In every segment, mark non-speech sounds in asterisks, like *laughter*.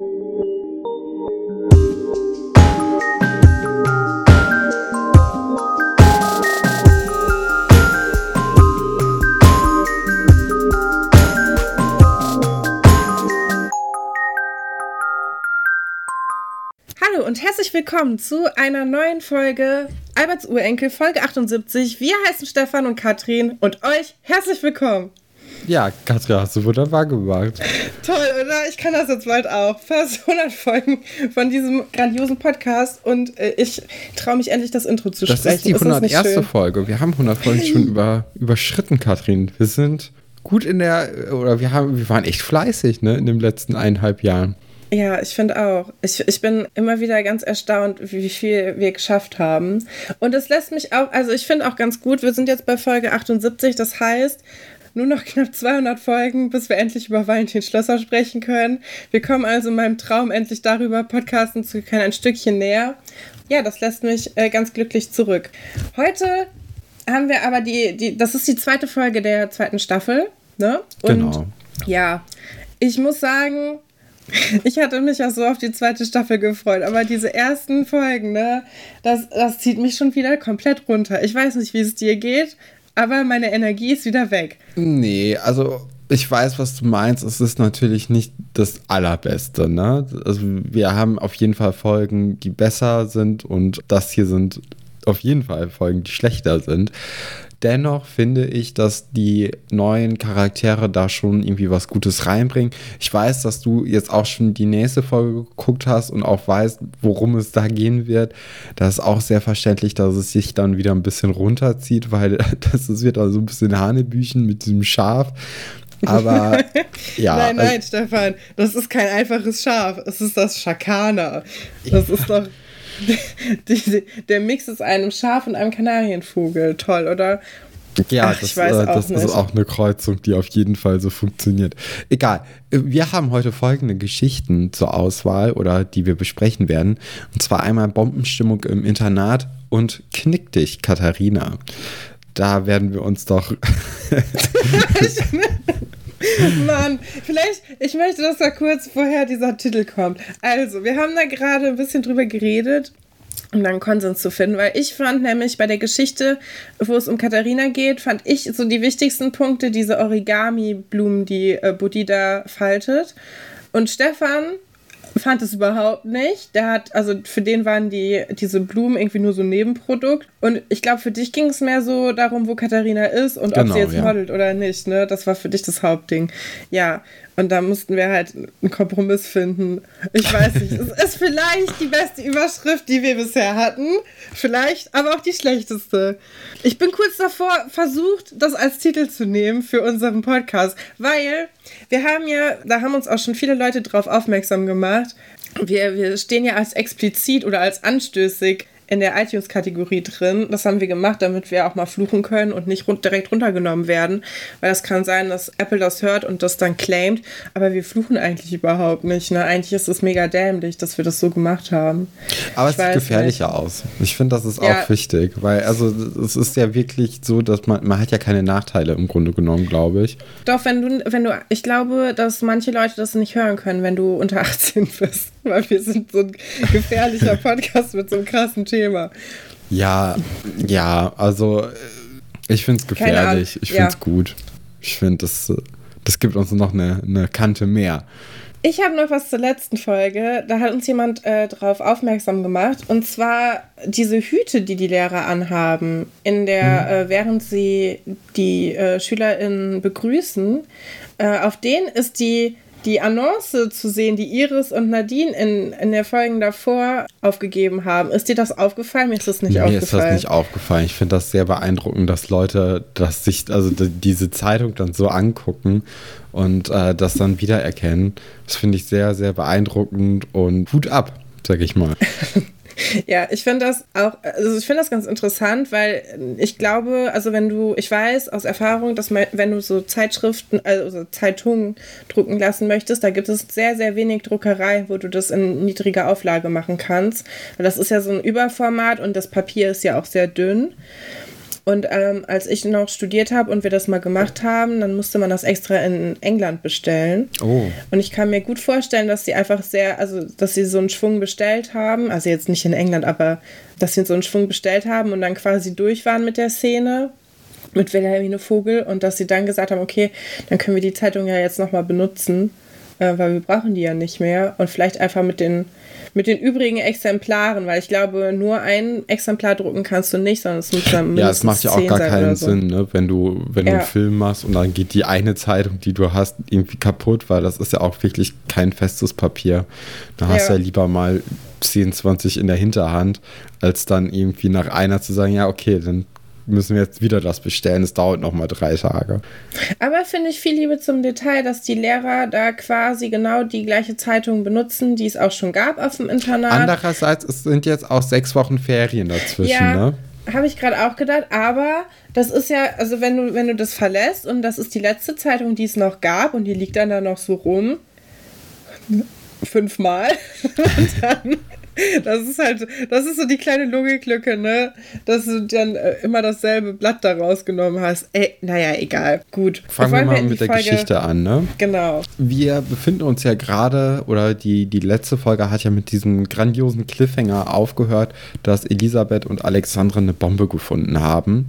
Hallo und herzlich willkommen zu einer neuen Folge Alberts Urenkel, Folge 78. Wir heißen Stefan und Katrin und euch herzlich willkommen. Ja, Katrin, hast du wunderbar gemacht. Toll, oder? Ich kann das jetzt bald auch. Fast 100 Folgen von diesem grandiosen Podcast und äh, ich traue mich endlich, das Intro zu das sprechen. Das ist die 101. Folge. Wir haben 100 Folgen schon *laughs* über, überschritten, Katrin. Wir sind gut in der, oder wir, haben, wir waren echt fleißig ne, in den letzten eineinhalb Jahren. Ja, ich finde auch. Ich, ich bin immer wieder ganz erstaunt, wie viel wir geschafft haben. Und es lässt mich auch, also ich finde auch ganz gut, wir sind jetzt bei Folge 78, das heißt, nur noch knapp 200 Folgen, bis wir endlich über Valentin Schlösser sprechen können. Wir kommen also meinem Traum endlich darüber, podcasten zu können, ein Stückchen näher. Ja, das lässt mich äh, ganz glücklich zurück. Heute haben wir aber die, die, das ist die zweite Folge der zweiten Staffel, ne? Und genau. ja, ich muss sagen, *laughs* ich hatte mich ja so auf die zweite Staffel gefreut, aber diese ersten Folgen, ne, das, das zieht mich schon wieder komplett runter. Ich weiß nicht, wie es dir geht, aber meine Energie ist wieder weg. Nee, also ich weiß, was du meinst. Es ist natürlich nicht das Allerbeste, ne? Also wir haben auf jeden Fall Folgen, die besser sind und das hier sind auf jeden Fall Folgen, die schlechter sind. Dennoch finde ich, dass die neuen Charaktere da schon irgendwie was Gutes reinbringen. Ich weiß, dass du jetzt auch schon die nächste Folge geguckt hast und auch weißt, worum es da gehen wird. Das ist auch sehr verständlich, dass es sich dann wieder ein bisschen runterzieht, weil *laughs* das ist wieder so ein bisschen Hanebüchen mit diesem Schaf. Aber *laughs* ja. nein, nein, also, Stefan, das ist kein einfaches Schaf. Es ist das Schakana. Das ist doch. *laughs* Die, der Mix ist einem Schaf und einem Kanarienvogel. Toll, oder? Ja, Ach, das, äh, das ist auch eine Kreuzung, die auf jeden Fall so funktioniert. Egal. Wir haben heute folgende Geschichten zur Auswahl oder die wir besprechen werden. Und zwar einmal Bombenstimmung im Internat und Knick dich, Katharina. Da werden wir uns doch. *laughs* *laughs* *laughs* Mann, vielleicht, ich möchte, dass da kurz vorher dieser Titel kommt. Also, wir haben da gerade ein bisschen drüber geredet, um dann Konsens zu finden, weil ich fand nämlich bei der Geschichte, wo es um Katharina geht, fand ich so die wichtigsten Punkte diese Origami-Blumen, die äh, Budida faltet. Und Stefan fand es überhaupt nicht. Der hat, also für den waren die, diese Blumen irgendwie nur so ein Nebenprodukt. Und ich glaube, für dich ging es mehr so darum, wo Katharina ist und genau, ob sie jetzt ja. modelt oder nicht. Ne? Das war für dich das Hauptding. Ja, und da mussten wir halt einen Kompromiss finden. Ich weiß nicht, es ist vielleicht die beste Überschrift, die wir bisher hatten. Vielleicht, aber auch die schlechteste. Ich bin kurz davor versucht, das als Titel zu nehmen für unseren Podcast, weil wir haben ja, da haben uns auch schon viele Leute drauf aufmerksam gemacht. Wir, wir stehen ja als explizit oder als anstößig in der iTunes-Kategorie drin. Das haben wir gemacht, damit wir auch mal fluchen können und nicht rund, direkt runtergenommen werden. Weil es kann sein, dass Apple das hört und das dann claimt. Aber wir fluchen eigentlich überhaupt nicht. Ne? Eigentlich ist es mega dämlich, dass wir das so gemacht haben. Aber ich es sieht gefährlicher nicht. aus. Ich finde, das ist ja. auch wichtig. Weil, also, es ist ja wirklich so, dass man, man hat ja keine Nachteile im Grunde genommen, glaube ich. Doch, wenn du, wenn du, ich glaube, dass manche Leute das nicht hören können, wenn du unter 18 bist. *laughs* Weil wir sind so ein gefährlicher *laughs* Podcast mit so einem krassen Thema. Ja, ja, also äh, ich finde es gefährlich. Ich finde es ja. gut. Ich finde, das, das gibt uns noch eine, eine Kante mehr. Ich habe noch was zur letzten Folge. Da hat uns jemand äh, darauf aufmerksam gemacht. Und zwar diese Hüte, die die Lehrer anhaben, in der, mhm. äh, während sie die äh, SchülerInnen begrüßen, äh, auf denen ist die die Annonce zu sehen, die Iris und Nadine in, in der Folge davor aufgegeben haben. Ist dir das aufgefallen? Mir ist das nicht Mir aufgefallen. Mir ist das nicht aufgefallen. Ich finde das sehr beeindruckend, dass Leute dass sich, also diese Zeitung dann so angucken und äh, das dann wiedererkennen. Das finde ich sehr, sehr beeindruckend und Hut ab, sag ich mal. *laughs* *laughs* Ja, ich finde das auch, also ich finde das ganz interessant, weil ich glaube, also wenn du, ich weiß aus Erfahrung, dass man, wenn du so Zeitschriften, also Zeitungen drucken lassen möchtest, da gibt es sehr, sehr wenig Druckerei, wo du das in niedriger Auflage machen kannst. Weil das ist ja so ein Überformat und das Papier ist ja auch sehr dünn. Und ähm, als ich noch studiert habe und wir das mal gemacht haben, dann musste man das extra in England bestellen. Oh. Und ich kann mir gut vorstellen, dass sie einfach sehr, also dass sie so einen Schwung bestellt haben, also jetzt nicht in England, aber dass sie so einen Schwung bestellt haben und dann quasi durch waren mit der Szene mit Wilhelmine Vogel und dass sie dann gesagt haben, okay, dann können wir die Zeitung ja jetzt nochmal benutzen, äh, weil wir brauchen die ja nicht mehr und vielleicht einfach mit den mit den übrigen Exemplaren, weil ich glaube, nur ein Exemplar drucken kannst du nicht, sondern es muss dann Ja, es macht ja auch gar keinen so. Sinn, ne? wenn du, wenn ja. du einen Film machst und dann geht die eine Zeitung, die du hast, irgendwie kaputt, weil das ist ja auch wirklich kein festes Papier. Da hast du ja. ja lieber mal 10, 20 in der Hinterhand, als dann irgendwie nach einer zu sagen, ja, okay, dann müssen wir jetzt wieder das bestellen. Es dauert noch mal drei Tage. Aber finde ich viel Liebe zum Detail, dass die Lehrer da quasi genau die gleiche Zeitung benutzen, die es auch schon gab auf dem Internat. Andererseits, es sind jetzt auch sechs Wochen Ferien dazwischen, ja. ne? Habe ich gerade auch gedacht, aber das ist ja, also wenn du, wenn du das verlässt und das ist die letzte Zeitung, die es noch gab und die liegt dann da noch so rum, fünfmal, *laughs* und dann das ist halt, das ist so die kleine Logiklücke, ne? Dass du dann äh, immer dasselbe Blatt da rausgenommen hast. Ey, naja, egal. Gut. Fangen wir mal mit der Folge, Geschichte an, ne? Genau. Wir befinden uns ja gerade, oder die, die letzte Folge hat ja mit diesem grandiosen Cliffhanger aufgehört, dass Elisabeth und Alexandra eine Bombe gefunden haben.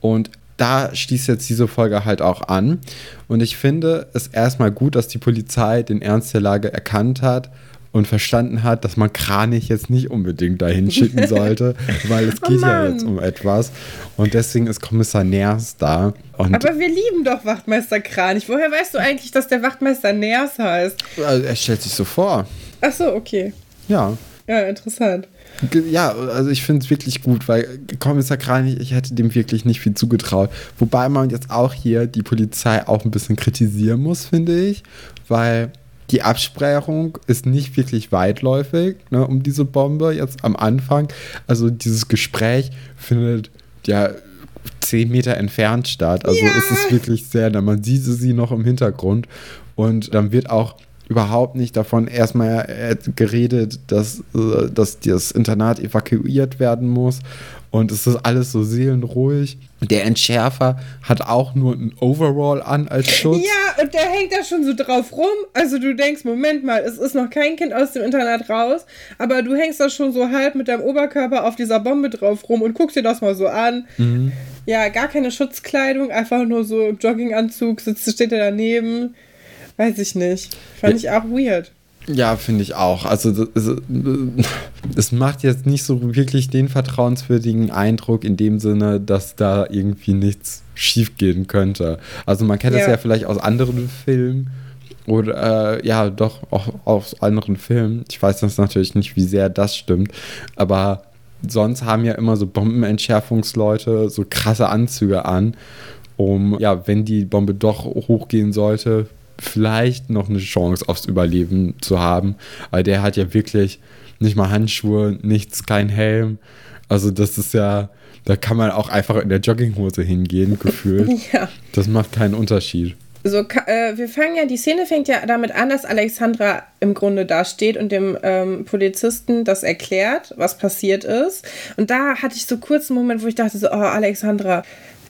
Und da schließt jetzt diese Folge halt auch an. Und ich finde es erstmal gut, dass die Polizei den Ernst der Lage erkannt hat und verstanden hat, dass man Kranich jetzt nicht unbedingt dahin schicken *laughs* sollte, weil es oh geht oh ja jetzt um etwas. Und deswegen ist Kommissar Ners da. Aber wir lieben doch Wachtmeister Kranich. Woher weißt du eigentlich, dass der Wachtmeister Ners heißt? Also er stellt sich so vor. Ach so, okay. Ja. Ja, interessant. Ja, also ich finde es wirklich gut, weil Kommissar Kranich, ich hätte dem wirklich nicht viel zugetraut. Wobei man jetzt auch hier die Polizei auch ein bisschen kritisieren muss, finde ich, weil die Absprechung ist nicht wirklich weitläufig ne, um diese Bombe jetzt am Anfang. Also dieses Gespräch findet ja zehn Meter entfernt statt. Also ja. es ist wirklich sehr, man sieht sie noch im Hintergrund und dann wird auch überhaupt nicht davon erstmal äh, geredet, dass, äh, dass das Internat evakuiert werden muss. Und es ist alles so seelenruhig. Der Entschärfer hat auch nur ein Overall an als *laughs* Schutz. Ja, und der hängt da schon so drauf rum. Also du denkst, Moment mal, es ist noch kein Kind aus dem Internat raus, aber du hängst da schon so halb mit deinem Oberkörper auf dieser Bombe drauf rum und guckst dir das mal so an. Mhm. Ja, gar keine Schutzkleidung, einfach nur so Jogginganzug, sitzt, steht er daneben. Weiß ich nicht. Fand ja. ich auch weird. Ja, finde ich auch. Also es macht jetzt nicht so wirklich den vertrauenswürdigen Eindruck in dem Sinne, dass da irgendwie nichts schiefgehen könnte. Also man kennt ja. das ja vielleicht aus anderen Filmen oder äh, ja, doch auch aus anderen Filmen. Ich weiß das natürlich nicht, wie sehr das stimmt, aber sonst haben ja immer so Bombenentschärfungsleute so krasse Anzüge an, um ja, wenn die Bombe doch hochgehen sollte, vielleicht noch eine Chance aufs Überleben zu haben. Weil der hat ja wirklich nicht mal Handschuhe, nichts, kein Helm. Also das ist ja, da kann man auch einfach in der Jogginghose hingehen, gefühlt. *laughs* ja. Das macht keinen Unterschied. So, äh, wir fangen ja, die Szene fängt ja damit an, dass Alexandra im Grunde da steht und dem ähm, Polizisten das erklärt, was passiert ist. Und da hatte ich so kurz einen Moment, wo ich dachte so, oh, Alexandra,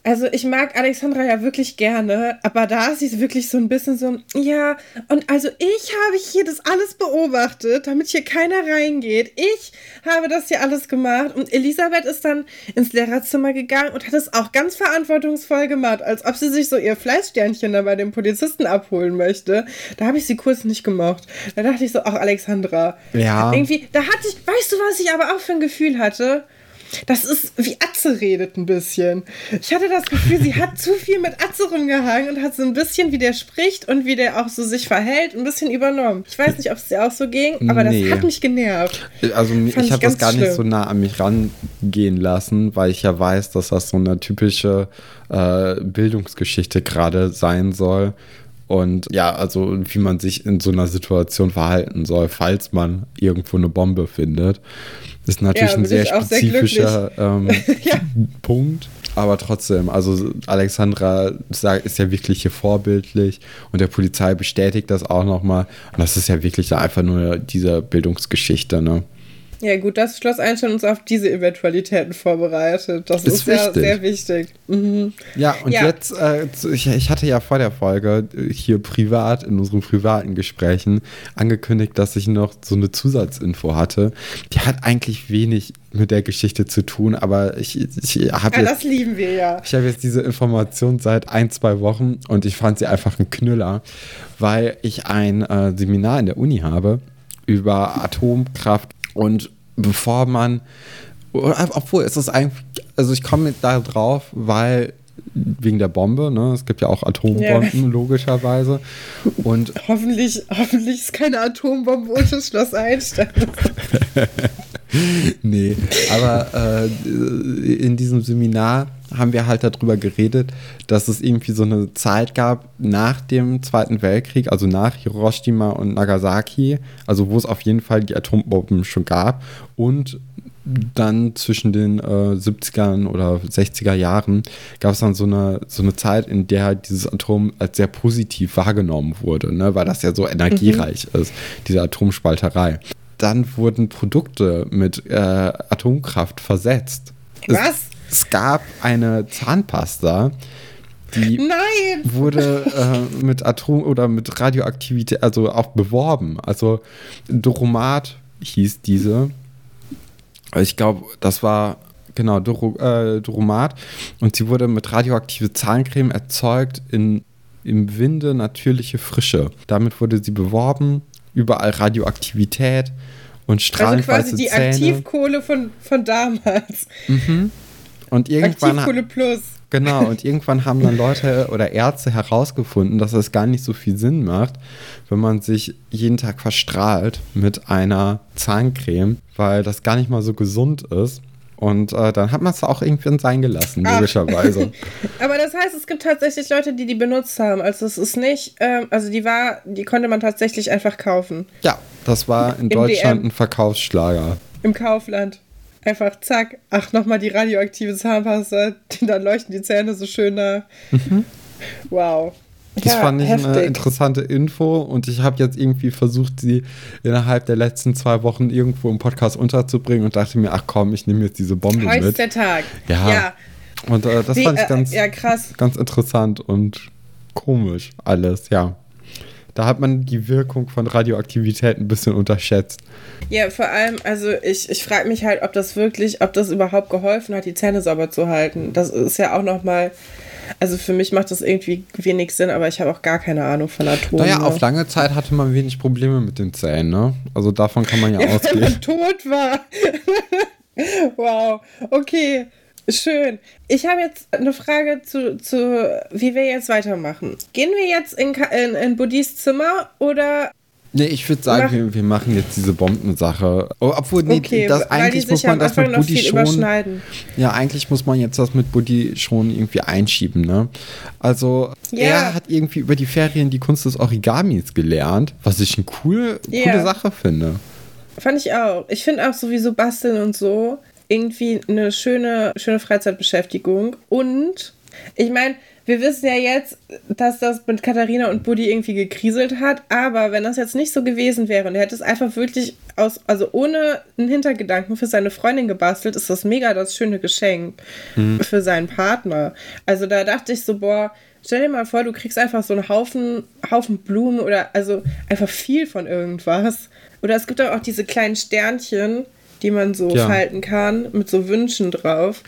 also ich mag Alexandra ja wirklich gerne, aber da ist sie wirklich so ein bisschen so, ja, und also ich habe hier das alles beobachtet, damit hier keiner reingeht. Ich habe das hier alles gemacht und Elisabeth ist dann ins Lehrerzimmer gegangen und hat es auch ganz verantwortungsvoll gemacht, als ob sie sich so ihr Fleißsternchen da bei dem Polizisten abholen möchte. Da habe ich sie kurz nicht gemocht. Da dachte ich so, ach Alexandra. Ja. Irgendwie, da hatte ich, weißt du, was ich aber auch für ein Gefühl hatte? Das ist wie Atze redet ein bisschen. Ich hatte das Gefühl, sie hat zu viel mit Atze rumgehangen und hat so ein bisschen, wie der spricht und wie der auch so sich verhält, ein bisschen übernommen. Ich weiß nicht, ob es dir auch so ging, aber nee. das hat mich genervt. Also ich, ich habe das gar schlimm. nicht so nah an mich rangehen lassen, weil ich ja weiß, dass das so eine typische äh, Bildungsgeschichte gerade sein soll. Und ja, also wie man sich in so einer Situation verhalten soll, falls man irgendwo eine Bombe findet. Ist natürlich ja, ein sehr spezifischer sehr ähm, *laughs* ja. Punkt. Aber trotzdem, also Alexandra ist ja wirklich hier vorbildlich und der Polizei bestätigt das auch nochmal. Und das ist ja wirklich einfach nur diese Bildungsgeschichte, ne? Ja, gut, das Schloss Einstein uns auf diese Eventualitäten vorbereitet. Das ist, ist ja sehr wichtig. Mhm. Ja, und ja. jetzt, äh, ich, ich, hatte ja vor der Folge äh, hier privat, in unseren privaten Gesprächen, angekündigt, dass ich noch so eine Zusatzinfo hatte. Die hat eigentlich wenig mit der Geschichte zu tun, aber ich, ich habe ja, das lieben wir ja. Ich habe jetzt diese Information seit ein, zwei Wochen und ich fand sie einfach ein Knüller, weil ich ein äh, Seminar in der Uni habe über Atomkraft und bevor man, obwohl es ist eigentlich, also ich komme da drauf, weil wegen der Bombe, ne? Es gibt ja auch Atombomben, ja. *laughs* logischerweise. Und hoffentlich, hoffentlich ist keine Atombombe unter Schloss Einstein. *laughs* *laughs* nee, aber äh, in diesem Seminar haben wir halt darüber geredet, dass es irgendwie so eine Zeit gab nach dem Zweiten Weltkrieg, also nach Hiroshima und Nagasaki, also wo es auf jeden Fall die Atombomben schon gab und dann zwischen den äh, 70ern oder 60er Jahren gab es dann so eine, so eine Zeit, in der dieses Atom als sehr positiv wahrgenommen wurde, ne, weil das ja so energiereich mhm. ist, diese Atomspalterei. Dann wurden Produkte mit äh, Atomkraft versetzt. Was? Es, es gab eine Zahnpasta, die Nein. wurde äh, mit Atom oder mit Radioaktivität, also auch beworben. Also Doromat hieß diese. Ich glaube, das war genau Doro, äh, Doromat und sie wurde mit radioaktive Zahncreme erzeugt in im Winde natürliche Frische. Damit wurde sie beworben, überall Radioaktivität und strahlend Also quasi die Zähne. Aktivkohle von, von damals. Mhm. Und irgendwann. Aktivkohle Plus. Genau, und *laughs* irgendwann haben dann Leute oder Ärzte herausgefunden, dass es gar nicht so viel Sinn macht, wenn man sich jeden Tag verstrahlt mit einer Zahncreme, weil das gar nicht mal so gesund ist. Und äh, dann hat man es auch irgendwann sein gelassen, logischerweise. *laughs* Aber das heißt, es gibt tatsächlich Leute, die die benutzt haben. Also es ist nicht, ähm, also die war, die konnte man tatsächlich einfach kaufen. Ja, das war in Im Deutschland DM. ein Verkaufsschlager. Im Kaufland. Einfach zack, ach, nochmal die radioaktive Zahnpasta, *laughs* dann leuchten die Zähne so schön nach. Mhm. Wow. Das ja, fand ich heftig. eine interessante Info und ich habe jetzt irgendwie versucht, sie innerhalb der letzten zwei Wochen irgendwo im Podcast unterzubringen und dachte mir, ach komm, ich nehme jetzt diese Bombe Heute mit. ist der Tag. Ja. ja. Und äh, das Wie, fand ich äh, ganz, äh, ja, krass. ganz interessant und komisch alles, ja. Da hat man die Wirkung von Radioaktivität ein bisschen unterschätzt. Ja, vor allem, also ich, ich frage mich halt, ob das wirklich, ob das überhaupt geholfen hat, die Zähne sauber zu halten. Das ist ja auch nochmal, also für mich macht das irgendwie wenig Sinn, aber ich habe auch gar keine Ahnung von Atomen. Naja, auf lange Zeit hatte man wenig Probleme mit den Zähnen, ne? Also davon kann man ja, *laughs* ja ausgehen. Wenn man tot war. *laughs* wow, okay. Schön. Ich habe jetzt eine Frage zu, zu, wie wir jetzt weitermachen. Gehen wir jetzt in, in, in Budis Zimmer oder Nee, ich würde sagen, wir, wir, machen jetzt diese Bombensache. Oh, obwohl, nee, okay, das, eigentlich muss man das mit Buddy schon. Ja, eigentlich muss man jetzt das mit Buddy schon irgendwie einschieben, ne? Also, ja. er hat irgendwie über die Ferien die Kunst des Origamis gelernt, was ich eine cool, ja. coole Sache finde. Fand ich auch. Ich finde auch sowieso basteln und so irgendwie eine schöne, schöne Freizeitbeschäftigung. Und ich meine, wir wissen ja jetzt, dass das mit Katharina und Buddy irgendwie gekriselt hat, aber wenn das jetzt nicht so gewesen wäre und er hätte es einfach wirklich aus, also ohne einen Hintergedanken für seine Freundin gebastelt, ist das mega das schöne Geschenk mhm. für seinen Partner. Also da dachte ich so, boah, stell dir mal vor, du kriegst einfach so einen Haufen, Haufen Blumen oder also einfach viel von irgendwas. Oder es gibt auch diese kleinen Sternchen, die man so ja. falten kann, mit so Wünschen drauf.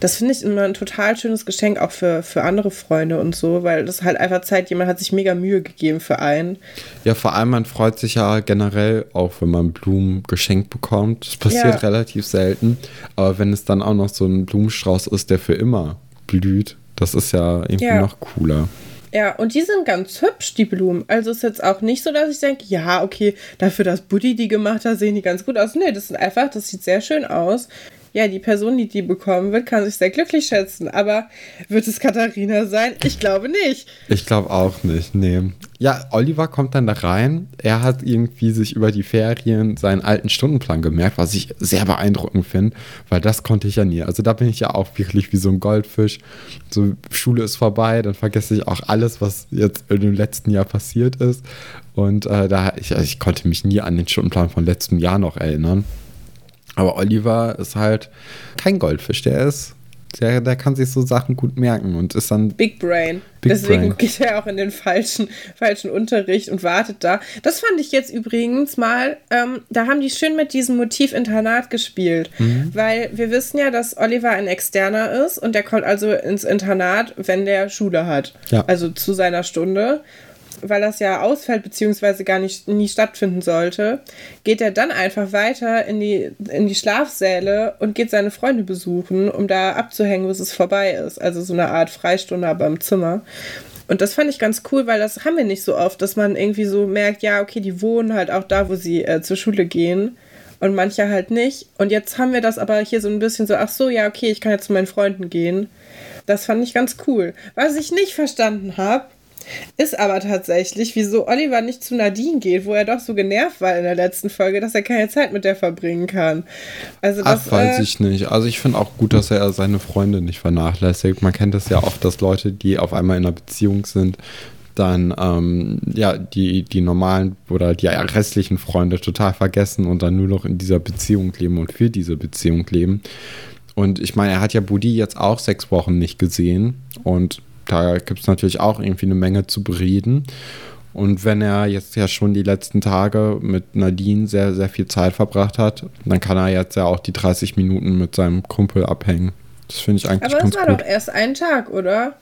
Das finde ich immer ein total schönes Geschenk, auch für, für andere Freunde und so, weil das halt einfach zeigt, jemand hat sich mega Mühe gegeben für einen. Ja, vor allem, man freut sich ja generell auch, wenn man Blumen geschenkt bekommt. Das passiert ja. relativ selten. Aber wenn es dann auch noch so ein Blumenstrauß ist, der für immer blüht, das ist ja irgendwie ja. noch cooler. Ja, und die sind ganz hübsch, die Blumen. Also ist jetzt auch nicht so, dass ich denke, ja, okay, dafür, dass Buddy die gemacht hat, sehen die ganz gut aus. Nee, das sind einfach, das sieht sehr schön aus ja, die Person, die die bekommen wird, kann sich sehr glücklich schätzen. Aber wird es Katharina sein? Ich glaube nicht. Ich glaube auch nicht, nee. Ja, Oliver kommt dann da rein. Er hat irgendwie sich über die Ferien seinen alten Stundenplan gemerkt, was ich sehr beeindruckend finde, weil das konnte ich ja nie. Also da bin ich ja auch wirklich wie so ein Goldfisch. So, Schule ist vorbei, dann vergesse ich auch alles, was jetzt dem letzten Jahr passiert ist. Und äh, da, ich, ich konnte mich nie an den Stundenplan von letztem Jahr noch erinnern. Aber Oliver ist halt kein Goldfisch. Der ist der, der kann sich so Sachen gut merken und ist dann. Big Brain. Big Deswegen Brain. geht er auch in den falschen, falschen Unterricht und wartet da. Das fand ich jetzt übrigens mal, ähm, da haben die schön mit diesem Motiv Internat gespielt. Mhm. Weil wir wissen ja, dass Oliver ein Externer ist und der kommt also ins Internat, wenn der Schule hat. Ja. Also zu seiner Stunde weil das ja ausfällt, beziehungsweise gar nicht nie stattfinden sollte, geht er dann einfach weiter in die, in die Schlafsäle und geht seine Freunde besuchen, um da abzuhängen, bis es vorbei ist. Also so eine Art Freistunde, aber im Zimmer. Und das fand ich ganz cool, weil das haben wir nicht so oft, dass man irgendwie so merkt, ja, okay, die wohnen halt auch da, wo sie äh, zur Schule gehen und manche halt nicht. Und jetzt haben wir das aber hier so ein bisschen so, ach so, ja, okay, ich kann jetzt zu meinen Freunden gehen. Das fand ich ganz cool. Was ich nicht verstanden habe, ist aber tatsächlich, wieso Oliver nicht zu Nadine geht, wo er doch so genervt war in der letzten Folge, dass er keine Zeit mit der verbringen kann. Also das, Ach, weiß äh, ich nicht. Also ich finde auch gut, dass er seine Freunde nicht vernachlässigt. Man kennt das ja oft, dass Leute, die auf einmal in einer Beziehung sind, dann ähm, ja die, die normalen oder die restlichen Freunde total vergessen und dann nur noch in dieser Beziehung leben und für diese Beziehung leben. Und ich meine, er hat ja Budi jetzt auch sechs Wochen nicht gesehen und da gibt es natürlich auch irgendwie eine Menge zu bereden. Und wenn er jetzt ja schon die letzten Tage mit Nadine sehr, sehr viel Zeit verbracht hat, dann kann er jetzt ja auch die 30 Minuten mit seinem Kumpel abhängen. Das finde ich eigentlich Aber ganz gut. Aber das war doch erst ein Tag, oder?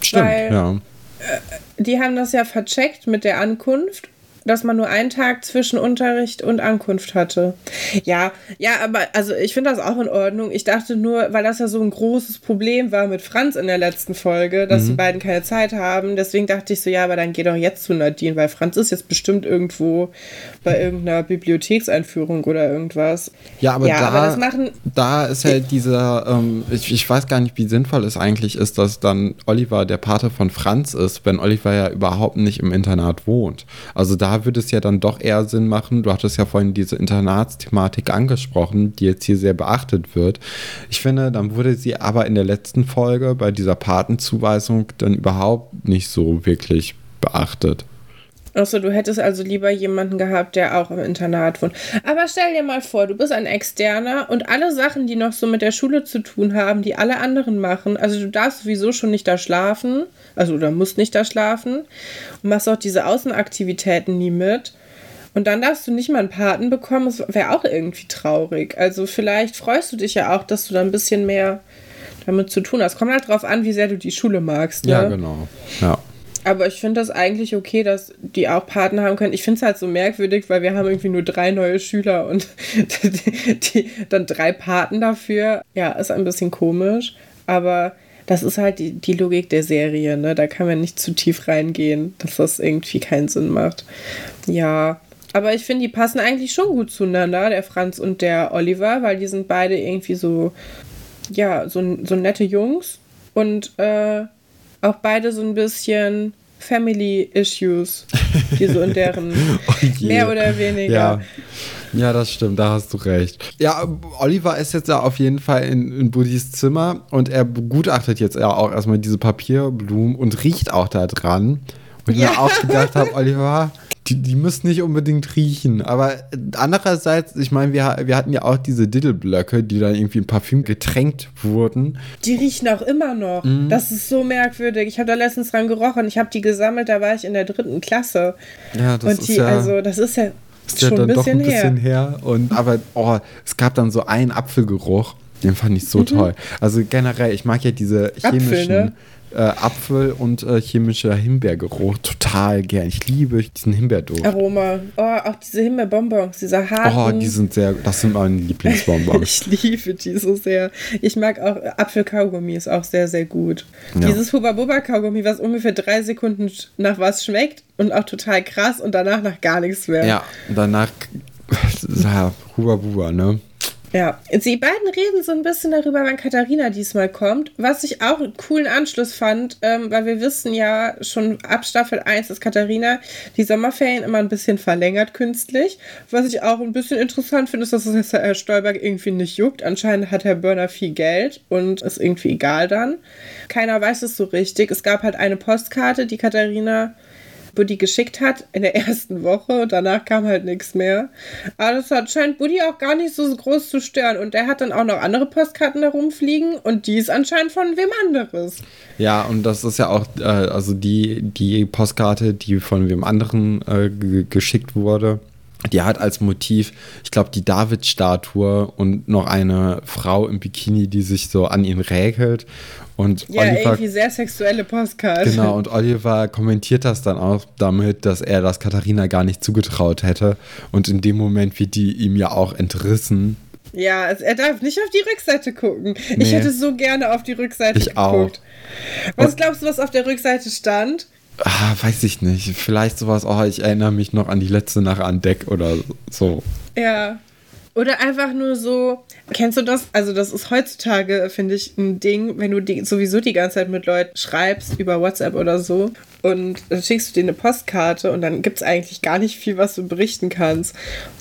Stimmt, Weil, ja. Äh, die haben das ja vercheckt mit der Ankunft dass man nur einen Tag zwischen Unterricht und Ankunft hatte. Ja, ja, aber also ich finde das auch in Ordnung. Ich dachte nur, weil das ja so ein großes Problem war mit Franz in der letzten Folge, dass mhm. die beiden keine Zeit haben. Deswegen dachte ich so, ja, aber dann geh doch jetzt zu Nadine, weil Franz ist jetzt bestimmt irgendwo bei irgendeiner Bibliothekseinführung oder irgendwas. Ja, aber, ja, da, aber das machen, da ist halt dieser, ähm, ich, ich weiß gar nicht, wie sinnvoll es eigentlich ist, dass dann Oliver der Pate von Franz ist, wenn Oliver ja überhaupt nicht im Internat wohnt. Also da würde es ja dann doch eher Sinn machen. Du hattest ja vorhin diese Internatsthematik angesprochen, die jetzt hier sehr beachtet wird. Ich finde, dann wurde sie aber in der letzten Folge bei dieser Patenzuweisung dann überhaupt nicht so wirklich beachtet. Achso, du hättest also lieber jemanden gehabt, der auch im Internat wohnt. Aber stell dir mal vor, du bist ein Externer und alle Sachen, die noch so mit der Schule zu tun haben, die alle anderen machen, also du darfst sowieso schon nicht da schlafen, also oder musst nicht da schlafen und machst auch diese Außenaktivitäten nie mit. Und dann darfst du nicht mal einen Paten bekommen, das wäre auch irgendwie traurig. Also vielleicht freust du dich ja auch, dass du da ein bisschen mehr damit zu tun hast. Kommt halt drauf an, wie sehr du die Schule magst. Ne? Ja, genau. Ja. Aber ich finde das eigentlich okay, dass die auch Paten haben können. Ich finde es halt so merkwürdig, weil wir haben irgendwie nur drei neue Schüler und die, *laughs* die, dann drei Paten dafür. Ja, ist ein bisschen komisch. Aber das ist halt die, die Logik der Serie, ne? Da kann man nicht zu tief reingehen, dass das irgendwie keinen Sinn macht. Ja. Aber ich finde, die passen eigentlich schon gut zueinander, der Franz und der Oliver, weil die sind beide irgendwie so, ja, so, so nette Jungs. Und äh, auch beide so ein bisschen Family Issues, die so in deren *laughs* oh mehr oder weniger. Ja. ja, das stimmt, da hast du recht. Ja, Oliver ist jetzt ja auf jeden Fall in, in Budis Zimmer und er begutachtet jetzt ja auch erstmal diese Papierblumen und riecht auch da dran. Und ich ja. mir auch gedacht habe, *laughs* Oliver, die, die müssen nicht unbedingt riechen. Aber andererseits, ich meine, wir, wir hatten ja auch diese Diddleblöcke, die dann irgendwie in Parfüm getränkt wurden. Die riechen auch immer noch. Mhm. Das ist so merkwürdig. Ich habe da letztens dran gerochen. Ich habe die gesammelt, da war ich in der dritten Klasse. Ja, das Und die, ist ja. Also, das ist ja. Ist schon ja dann ein bisschen doch ein bisschen her. her. Und, aber oh, es gab dann so einen Apfelgeruch. Den fand ich so mhm. toll. Also generell, ich mag ja diese chemischen. Apfel, ne? Äh, Apfel und äh, chemischer Himbeergeruch total gern. Ich liebe diesen Himbeerduft. Aroma. Oh, auch diese Himbeerbonbons, dieser harten. Oh, die sind sehr, das sind meine Lieblingsbonbons. *laughs* ich liebe die so sehr. Ich mag auch Apfelkaugummi, ist auch sehr, sehr gut. Ja. Dieses Huba Buba Kaugummi, was ungefähr drei Sekunden nach was schmeckt und auch total krass und danach nach gar nichts mehr. Ja, danach, *laughs* ja, Huba Buba, ne? Ja, die beiden reden so ein bisschen darüber, wann Katharina diesmal kommt, was ich auch einen coolen Anschluss fand, ähm, weil wir wissen ja schon ab Staffel 1, dass Katharina die Sommerferien immer ein bisschen verlängert künstlich. Was ich auch ein bisschen interessant finde, ist, dass es Herr Stolberg irgendwie nicht juckt. Anscheinend hat Herr Börner viel Geld und ist irgendwie egal dann. Keiner weiß es so richtig. Es gab halt eine Postkarte, die Katharina Buddy geschickt hat in der *laughs* ersten Woche und danach kam halt nichts mehr. Aber das hat, scheint Buddy auch gar nicht so groß zu stören. Und der hat dann auch noch andere Postkarten herumfliegen und die ist anscheinend von wem anderes. Ja, und das ist ja auch, äh, also die, die Postkarte, die von wem anderen äh, geschickt wurde die hat als Motiv, ich glaube, die David-Statue und noch eine Frau im Bikini, die sich so an ihn räkelt. Und ja, Oliver, irgendwie sehr sexuelle Postkarte. Genau, *laughs* und Oliver kommentiert das dann auch damit, dass er das Katharina gar nicht zugetraut hätte. Und in dem Moment wird die ihm ja auch entrissen. Ja, also er darf nicht auf die Rückseite gucken. Nee. Ich hätte so gerne auf die Rückseite ich geguckt. Auch. Was glaubst du, was auf der Rückseite stand? Ah, weiß ich nicht. Vielleicht sowas, oh, ich erinnere mich noch an die letzte Nacht an Deck oder so. Ja. Oder einfach nur so, kennst du das? Also, das ist heutzutage, finde ich, ein Ding, wenn du die, sowieso die ganze Zeit mit Leuten schreibst über WhatsApp oder so und dann schickst du dir eine Postkarte und dann gibt es eigentlich gar nicht viel, was du berichten kannst.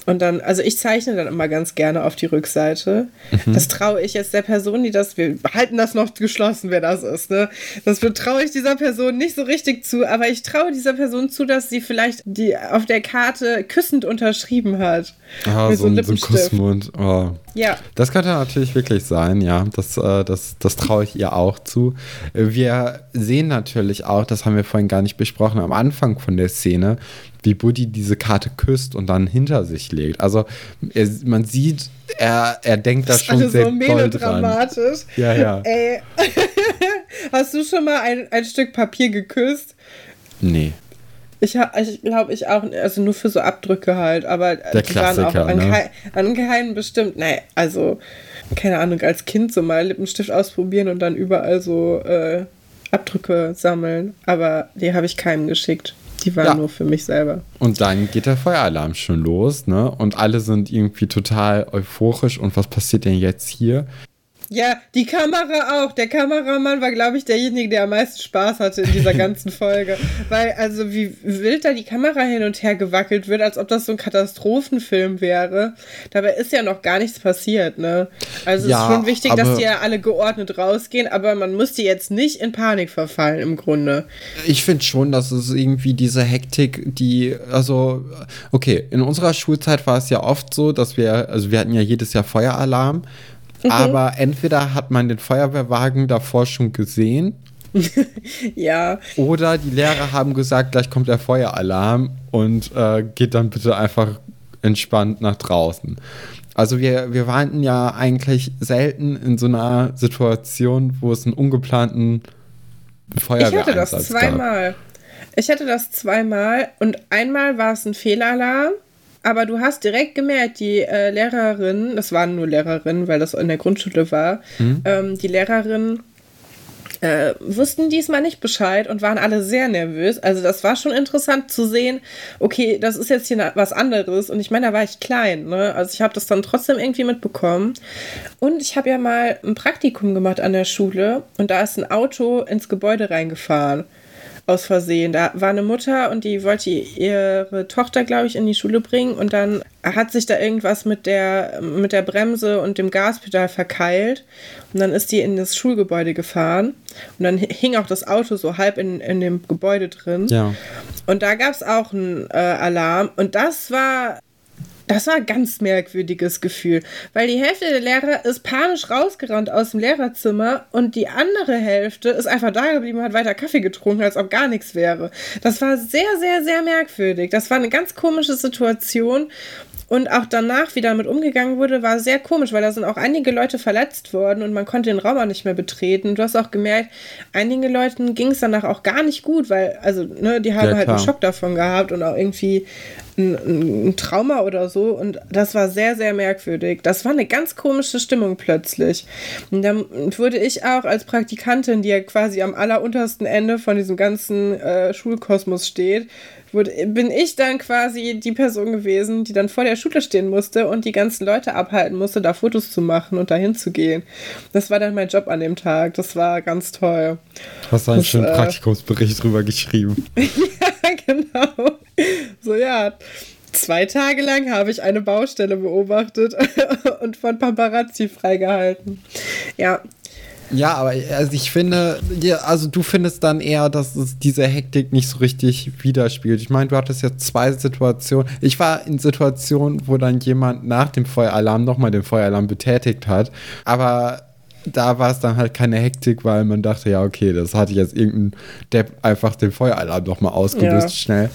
Und dann, also ich zeichne dann immer ganz gerne auf die Rückseite. Mhm. Das traue ich jetzt der Person, die das, wir halten das noch geschlossen, wer das ist, ne? Das traue ich dieser Person nicht so richtig zu, aber ich traue dieser Person zu, dass sie vielleicht die auf der Karte küssend unterschrieben hat. Ah, so, so, ein, so ein Kussmund. Oh. Ja. Das könnte natürlich wirklich sein, ja. Das, äh, das, das traue ich ihr auch zu. Wir sehen natürlich auch, das haben wir vorhin gar nicht besprochen, am Anfang von der Szene, wie Buddy diese Karte küsst und dann hinter sich legt. Also er, man sieht, er, er denkt da schon sehr so melodramatisch. Ja, ja. Ey. *laughs* Hast du schon mal ein, ein Stück Papier geküsst? Nee. Ich, ich glaube, ich auch, also nur für so Abdrücke halt, aber Der die waren auch an, ne? an keinen bestimmt, nee, also, keine Ahnung, als Kind so mal Lippenstift ausprobieren und dann überall so äh, Abdrücke sammeln, aber die habe ich keinem geschickt. Die waren ja. nur für mich selber. Und dann geht der Feueralarm schon los, ne? Und alle sind irgendwie total euphorisch. Und was passiert denn jetzt hier? Ja, die Kamera auch. Der Kameramann war, glaube ich, derjenige, der am meisten Spaß hatte in dieser *laughs* ganzen Folge. Weil, also, wie wild da die Kamera hin und her gewackelt wird, als ob das so ein Katastrophenfilm wäre. Dabei ist ja noch gar nichts passiert, ne? Also, ja, es ist schon wichtig, dass die ja alle geordnet rausgehen, aber man muss die jetzt nicht in Panik verfallen, im Grunde. Ich finde schon, dass es irgendwie diese Hektik, die, also, okay, in unserer Schulzeit war es ja oft so, dass wir, also, wir hatten ja jedes Jahr Feueralarm. Mhm. Aber entweder hat man den Feuerwehrwagen davor schon gesehen. *laughs* ja. Oder die Lehrer haben gesagt, gleich kommt der Feueralarm und äh, geht dann bitte einfach entspannt nach draußen. Also wir, wir waren ja eigentlich selten in so einer Situation, wo es einen ungeplanten Feuerwehreinsatz gab. Ich hatte das zweimal. Gab. Ich hatte das zweimal und einmal war es ein Fehlalarm aber du hast direkt gemerkt, die äh, Lehrerin, das waren nur Lehrerinnen, weil das in der Grundschule war, mhm. ähm, die Lehrerinnen äh, wussten diesmal nicht Bescheid und waren alle sehr nervös. Also das war schon interessant zu sehen, okay, das ist jetzt hier was anderes. Und ich meine, da war ich klein, ne? Also ich habe das dann trotzdem irgendwie mitbekommen. Und ich habe ja mal ein Praktikum gemacht an der Schule und da ist ein Auto ins Gebäude reingefahren aus Versehen. Da war eine Mutter und die wollte ihre Tochter, glaube ich, in die Schule bringen und dann hat sich da irgendwas mit der, mit der Bremse und dem Gaspedal verkeilt und dann ist die in das Schulgebäude gefahren und dann hing auch das Auto so halb in, in dem Gebäude drin. Ja. Und da gab es auch einen äh, Alarm und das war das war ein ganz merkwürdiges Gefühl, weil die Hälfte der Lehrer ist panisch rausgerannt aus dem Lehrerzimmer und die andere Hälfte ist einfach da geblieben und hat weiter Kaffee getrunken, als ob gar nichts wäre. Das war sehr, sehr, sehr merkwürdig. Das war eine ganz komische Situation und auch danach, wie damit umgegangen wurde, war sehr komisch, weil da sind auch einige Leute verletzt worden und man konnte den Raum auch nicht mehr betreten. Du hast auch gemerkt, einigen Leuten ging es danach auch gar nicht gut, weil, also, ne, die haben ja, halt einen Schock davon gehabt und auch irgendwie ein, ein, Trauma oder so. Und das war sehr, sehr merkwürdig. Das war eine ganz komische Stimmung plötzlich. Und dann wurde ich auch als Praktikantin, die ja quasi am alleruntersten Ende von diesem ganzen äh, Schulkosmos steht, wurde, bin ich dann quasi die Person gewesen, die dann vor der Schule stehen musste und die ganzen Leute abhalten musste, da Fotos zu machen und dahin zu gehen. Das war dann mein Job an dem Tag. Das war ganz toll. Hast du einen das, schönen äh, Praktikumsbericht drüber geschrieben? ja, *laughs* *laughs* genau. So, ja. Zwei Tage lang habe ich eine Baustelle beobachtet *laughs* und von Paparazzi freigehalten. Ja, Ja, aber also ich finde, also du findest dann eher, dass es diese Hektik nicht so richtig widerspielt. Ich meine, du hattest ja zwei Situationen. Ich war in Situationen, wo dann jemand nach dem Feueralarm nochmal den Feueralarm betätigt hat, aber da war es dann halt keine Hektik, weil man dachte, ja, okay, das hatte jetzt irgendein Depp einfach den Feueralarm nochmal ausgelöst, ja. schnell.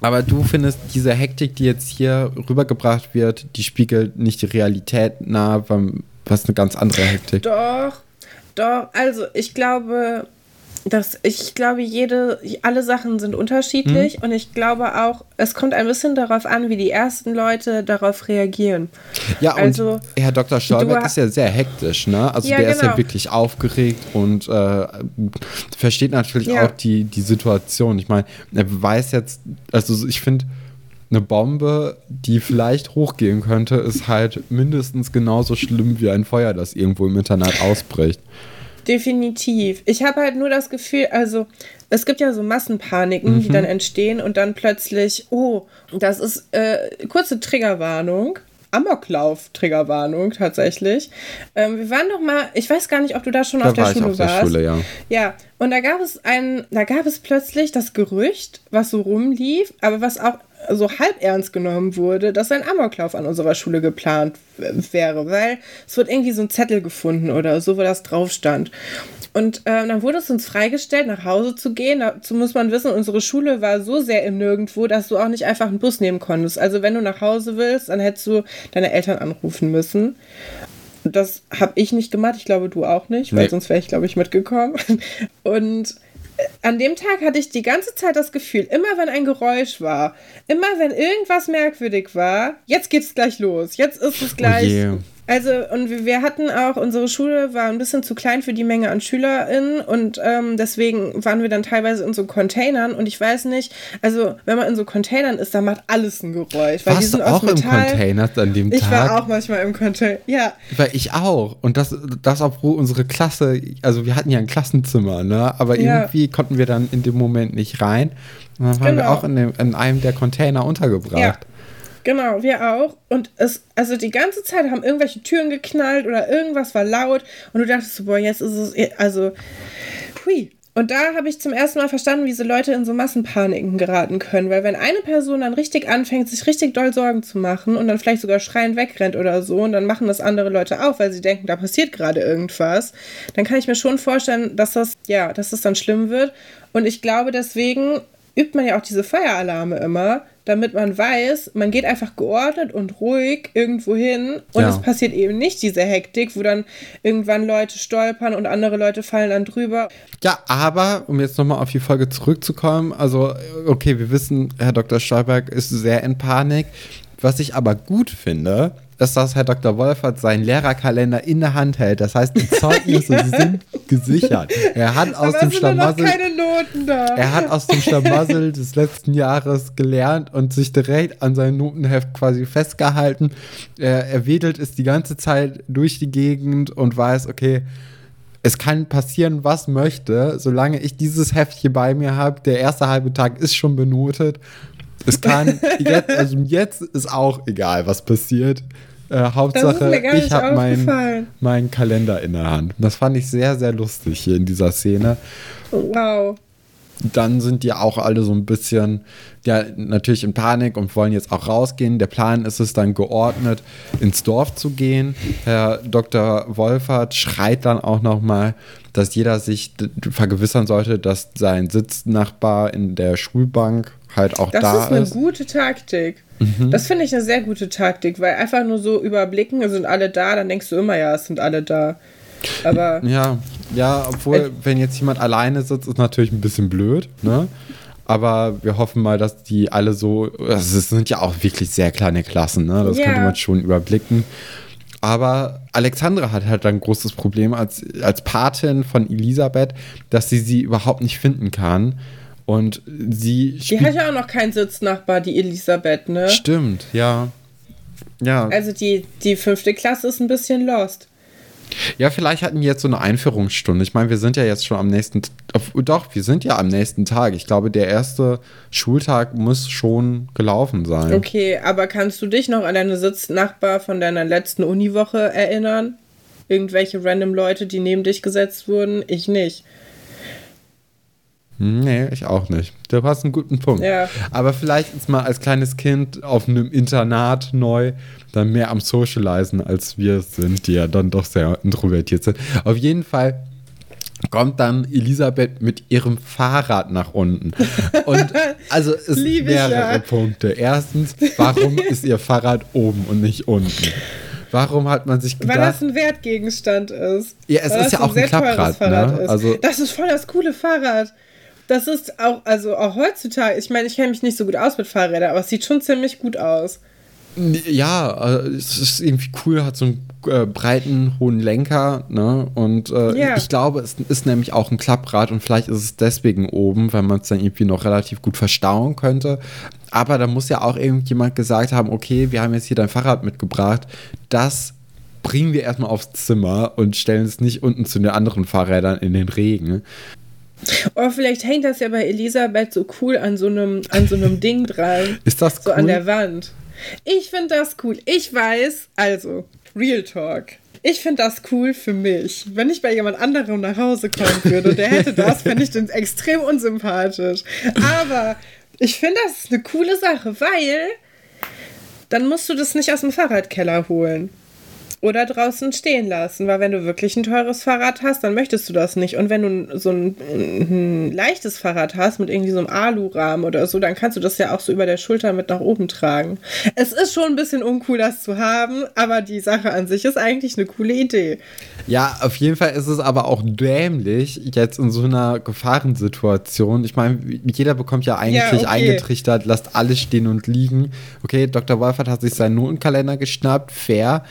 Aber du findest, diese Hektik, die jetzt hier rübergebracht wird, die spiegelt nicht die Realität nahe, was eine ganz andere Hektik. Doch, doch. Also ich glaube, dass ich glaube, jede, alle Sachen sind unterschiedlich mhm. und ich glaube auch, es kommt ein bisschen darauf an, wie die ersten Leute darauf reagieren. Ja, also, und Herr Dr. Stolberg ist ja sehr hektisch, ne? Also ja, der genau. ist ja genau. wirklich aufgeregt und äh, versteht natürlich ja. auch die, die Situation. Ich meine, er weiß jetzt, also ich finde, eine Bombe, die vielleicht hochgehen könnte, ist halt mindestens genauso schlimm wie ein Feuer, das irgendwo im Internet ausbricht. Definitiv. Ich habe halt nur das Gefühl, also es gibt ja so Massenpaniken, mhm. die dann entstehen und dann plötzlich, oh, das ist äh, kurze Triggerwarnung. Amoklauf-Triggerwarnung tatsächlich. Ähm, wir waren doch mal, ich weiß gar nicht, ob du da schon da auf der war Schule ich auf warst. Der Schule, ja. ja, und da gab es ein, da gab es plötzlich das Gerücht, was so rumlief, aber was auch so halb ernst genommen wurde, dass ein Amoklauf an unserer Schule geplant wäre, weil es wird irgendwie so ein Zettel gefunden oder so, wo das drauf stand. Und äh, dann wurde es uns freigestellt, nach Hause zu gehen. Dazu muss man wissen, unsere Schule war so sehr im Nirgendwo, dass du auch nicht einfach einen Bus nehmen konntest. Also wenn du nach Hause willst, dann hättest du deine Eltern anrufen müssen. Das habe ich nicht gemacht, ich glaube du auch nicht, weil nee. sonst wäre ich, glaube ich, mitgekommen. *laughs* Und an dem Tag hatte ich die ganze Zeit das Gefühl, immer wenn ein Geräusch war, immer wenn irgendwas merkwürdig war, jetzt geht's gleich los. Jetzt ist es gleich. Oh yeah. Also, und wir hatten auch, unsere Schule war ein bisschen zu klein für die Menge an SchülerInnen und ähm, deswegen waren wir dann teilweise in so Containern und ich weiß nicht, also wenn man in so Containern ist, dann macht alles ein Geräusch. Weil Warst du auch im Container an dem Tag? Ich war auch manchmal im Container, ja. Weil ich auch und das, das obwohl unsere Klasse, also wir hatten ja ein Klassenzimmer, ne, aber ja. irgendwie konnten wir dann in dem Moment nicht rein und dann waren genau. wir auch in, dem, in einem der Container untergebracht. Ja. Genau, wir auch. Und es, also die ganze Zeit haben irgendwelche Türen geknallt oder irgendwas war laut und du dachtest so, boah, jetzt ist es, also, hui. Und da habe ich zum ersten Mal verstanden, wie so Leute in so Massenpaniken geraten können. Weil wenn eine Person dann richtig anfängt, sich richtig doll Sorgen zu machen und dann vielleicht sogar schreiend wegrennt oder so und dann machen das andere Leute auch, weil sie denken, da passiert gerade irgendwas, dann kann ich mir schon vorstellen, dass das, ja, dass das dann schlimm wird. Und ich glaube, deswegen übt man ja auch diese Feueralarme immer, damit man weiß, man geht einfach geordnet und ruhig irgendwo hin und ja. es passiert eben nicht diese Hektik, wo dann irgendwann Leute stolpern und andere Leute fallen dann drüber. Ja, aber um jetzt nochmal auf die Folge zurückzukommen, also okay, wir wissen, Herr Dr. Stolberg ist sehr in Panik. Was ich aber gut finde, dass Herr Dr. Wolfert seinen Lehrerkalender in der Hand hält. Das heißt, die Zeugnisse *laughs* ja. sind gesichert. Er hat aus dem Schlamassel. Er hat aus dem Schlamassel des letzten Jahres gelernt und sich direkt an sein Notenheft quasi festgehalten. Er, er wedelt es die ganze Zeit durch die Gegend und weiß, okay, es kann passieren, was möchte, solange ich dieses Heft hier bei mir habe. Der erste halbe Tag ist schon benotet. Es kann jetzt, also jetzt ist auch egal, was passiert. Äh, Hauptsache, ich habe meinen mein Kalender in der Hand. Das fand ich sehr, sehr lustig hier in dieser Szene. Wow. Dann sind die auch alle so ein bisschen, ja, natürlich in Panik und wollen jetzt auch rausgehen. Der Plan ist es dann geordnet, ins Dorf zu gehen. Herr Dr. Wolfert schreit dann auch nochmal, dass jeder sich vergewissern sollte, dass sein Sitznachbar in der Schulbank halt auch das da ist. Das ist eine gute Taktik. Mhm. Das finde ich eine sehr gute Taktik, weil einfach nur so überblicken, sind alle da, dann denkst du immer, ja, es sind alle da. Aber. Ja, ja, obwohl, äh, wenn jetzt jemand alleine sitzt, ist natürlich ein bisschen blöd, ne? Aber wir hoffen mal, dass die alle so. Also es sind ja auch wirklich sehr kleine Klassen, ne? Das yeah. könnte man schon überblicken. Aber Alexandra hat halt ein großes Problem als, als Patin von Elisabeth, dass sie sie überhaupt nicht finden kann. Und sie. Die hat ja auch noch keinen Sitznachbar, die Elisabeth, ne? Stimmt, ja. Ja. Also die, die fünfte Klasse ist ein bisschen lost. Ja, vielleicht hatten wir jetzt so eine Einführungsstunde. Ich meine, wir sind ja jetzt schon am nächsten. Doch, wir sind ja am nächsten Tag. Ich glaube, der erste Schultag muss schon gelaufen sein. Okay, aber kannst du dich noch an deine Sitznachbar von deiner letzten Uniwoche erinnern? irgendwelche random Leute, die neben dich gesetzt wurden. Ich nicht. Nee, ich auch nicht. Du hast einen guten Punkt. Ja. Aber vielleicht ist mal als kleines Kind auf einem Internat neu dann mehr am Socializen, als wir sind, die ja dann doch sehr introvertiert sind. Auf jeden Fall kommt dann Elisabeth mit ihrem Fahrrad nach unten. Und *laughs* also es Lieb mehrere ja. Punkte. Erstens, warum *laughs* ist ihr Fahrrad oben und nicht unten? Warum hat man sich Weil das gedacht, ein Wertgegenstand ist. Ja, es ist ja auch ein Klapprad, Fahrrad ne? ist. Also- das ist voll das coole Fahrrad. Das ist auch, also auch heutzutage, ich meine, ich kenne mich nicht so gut aus mit Fahrrädern, aber es sieht schon ziemlich gut aus. Ja, äh, es ist irgendwie cool, hat so einen äh, breiten, hohen Lenker, ne? Und äh, Ja. ich glaube, es ist nämlich auch ein Klapprad und vielleicht ist es deswegen oben, weil man es dann irgendwie noch relativ gut verstauen könnte. Aber da muss ja auch irgendjemand gesagt haben, okay, wir haben jetzt hier dein Fahrrad mitgebracht, das bringen wir erstmal aufs Zimmer und stellen es nicht unten zu den anderen Fahrrädern in den Regen. Oder vielleicht hängt das ja bei Elisabeth so cool an so einem, an so einem Ding dran. *laughs* Ist das So cool? an der Wand. Ich finde das cool. Ich weiß, also, Real Talk. Ich finde das cool für mich. Wenn ich bei jemand anderem nach Hause kommen würde und der hätte *laughs* das, fände ich den extrem unsympathisch. Aber ich finde, das ist eine coole Sache, weil dann musst du das nicht aus dem Fahrradkeller holen. Oder draußen stehen lassen, weil wenn du wirklich ein teures Fahrrad hast, dann möchtest du das nicht. Und wenn du so ein, ein leichtes Fahrrad hast mit irgendwie so einem Alurahmen oder so, dann kannst du das ja auch so über der Schulter mit nach oben tragen. Es ist schon ein bisschen uncool, das zu haben, aber die Sache an sich ist eigentlich eine coole Idee. Ja, auf jeden Fall ist es aber auch dämlich, jetzt in so einer Gefahrensituation. Ich meine, jeder bekommt ja eigentlich Ja, okay. eingetrichtert, lasst alles stehen und liegen. Okay, Dr. Wolfert hat sich seinen Notenkalender geschnappt, fair.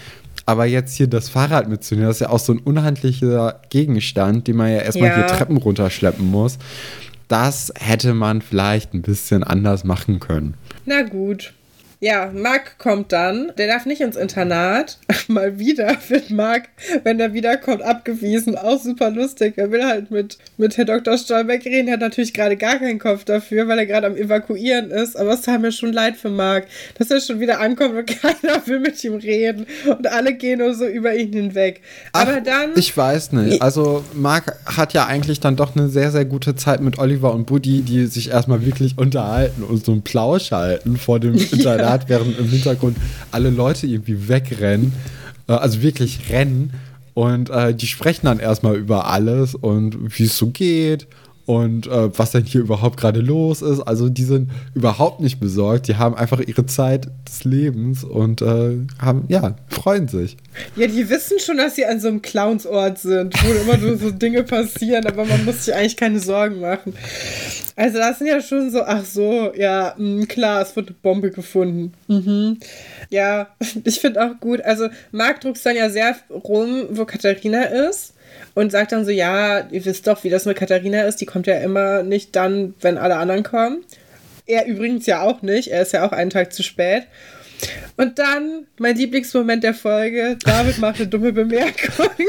Aber jetzt hier das Fahrrad mitzunehmen, das ist ja auch so ein unhandlicher Gegenstand, den man ja erstmal Ja. hier Treppen runterschleppen muss. Das hätte man vielleicht ein bisschen anders machen können. Na gut. Ja, Marc kommt dann. Der darf nicht ins Internat. *laughs* Mal wieder wird Marc, wenn er wiederkommt, abgewiesen. Auch super lustig. Er will halt mit, mit Herr Dr. Stolberg reden. Er hat natürlich gerade gar keinen Kopf dafür, weil er gerade am Evakuieren ist. Aber es tat mir schon leid für Marc, dass er schon wieder ankommt und *laughs* keiner will mit ihm reden. Und alle gehen nur so über ihn hinweg. Aber Ach, dann. Ich weiß nicht. Also, Marc hat ja eigentlich dann doch eine sehr, sehr gute Zeit mit Oliver und Buddy, die sich erstmal wirklich unterhalten und so einen Plausch halten vor dem *laughs* Internat, während im Hintergrund alle Leute irgendwie wegrennen. Äh, Also wirklich rennen. Und äh, die sprechen dann erstmal über alles und wie es so geht und äh, was denn hier überhaupt gerade los ist. Also die sind überhaupt nicht besorgt. Die haben einfach ihre Zeit des Lebens und äh, haben, ja, freuen sich. Ja, die wissen schon, dass sie an so einem Clownsort sind, wo immer nur so Dinge passieren, aber man muss sich eigentlich keine Sorgen machen. Also das sind ja schon so, ach so, ja, mh, klar, es wird eine Bombe gefunden. Mhm. Ja, *laughs* ich finde auch gut. Also Marc druckt dann ja sehr rum, wo Katharina ist. Und sagt dann so, ja, ihr wisst doch, wie das mit Katharina ist. Die kommt ja immer nicht dann, wenn alle anderen kommen. Er übrigens ja auch nicht. Er ist ja auch einen Tag zu spät. Und dann mein Lieblingsmoment der Folge. David macht eine dumme Bemerkung. *laughs*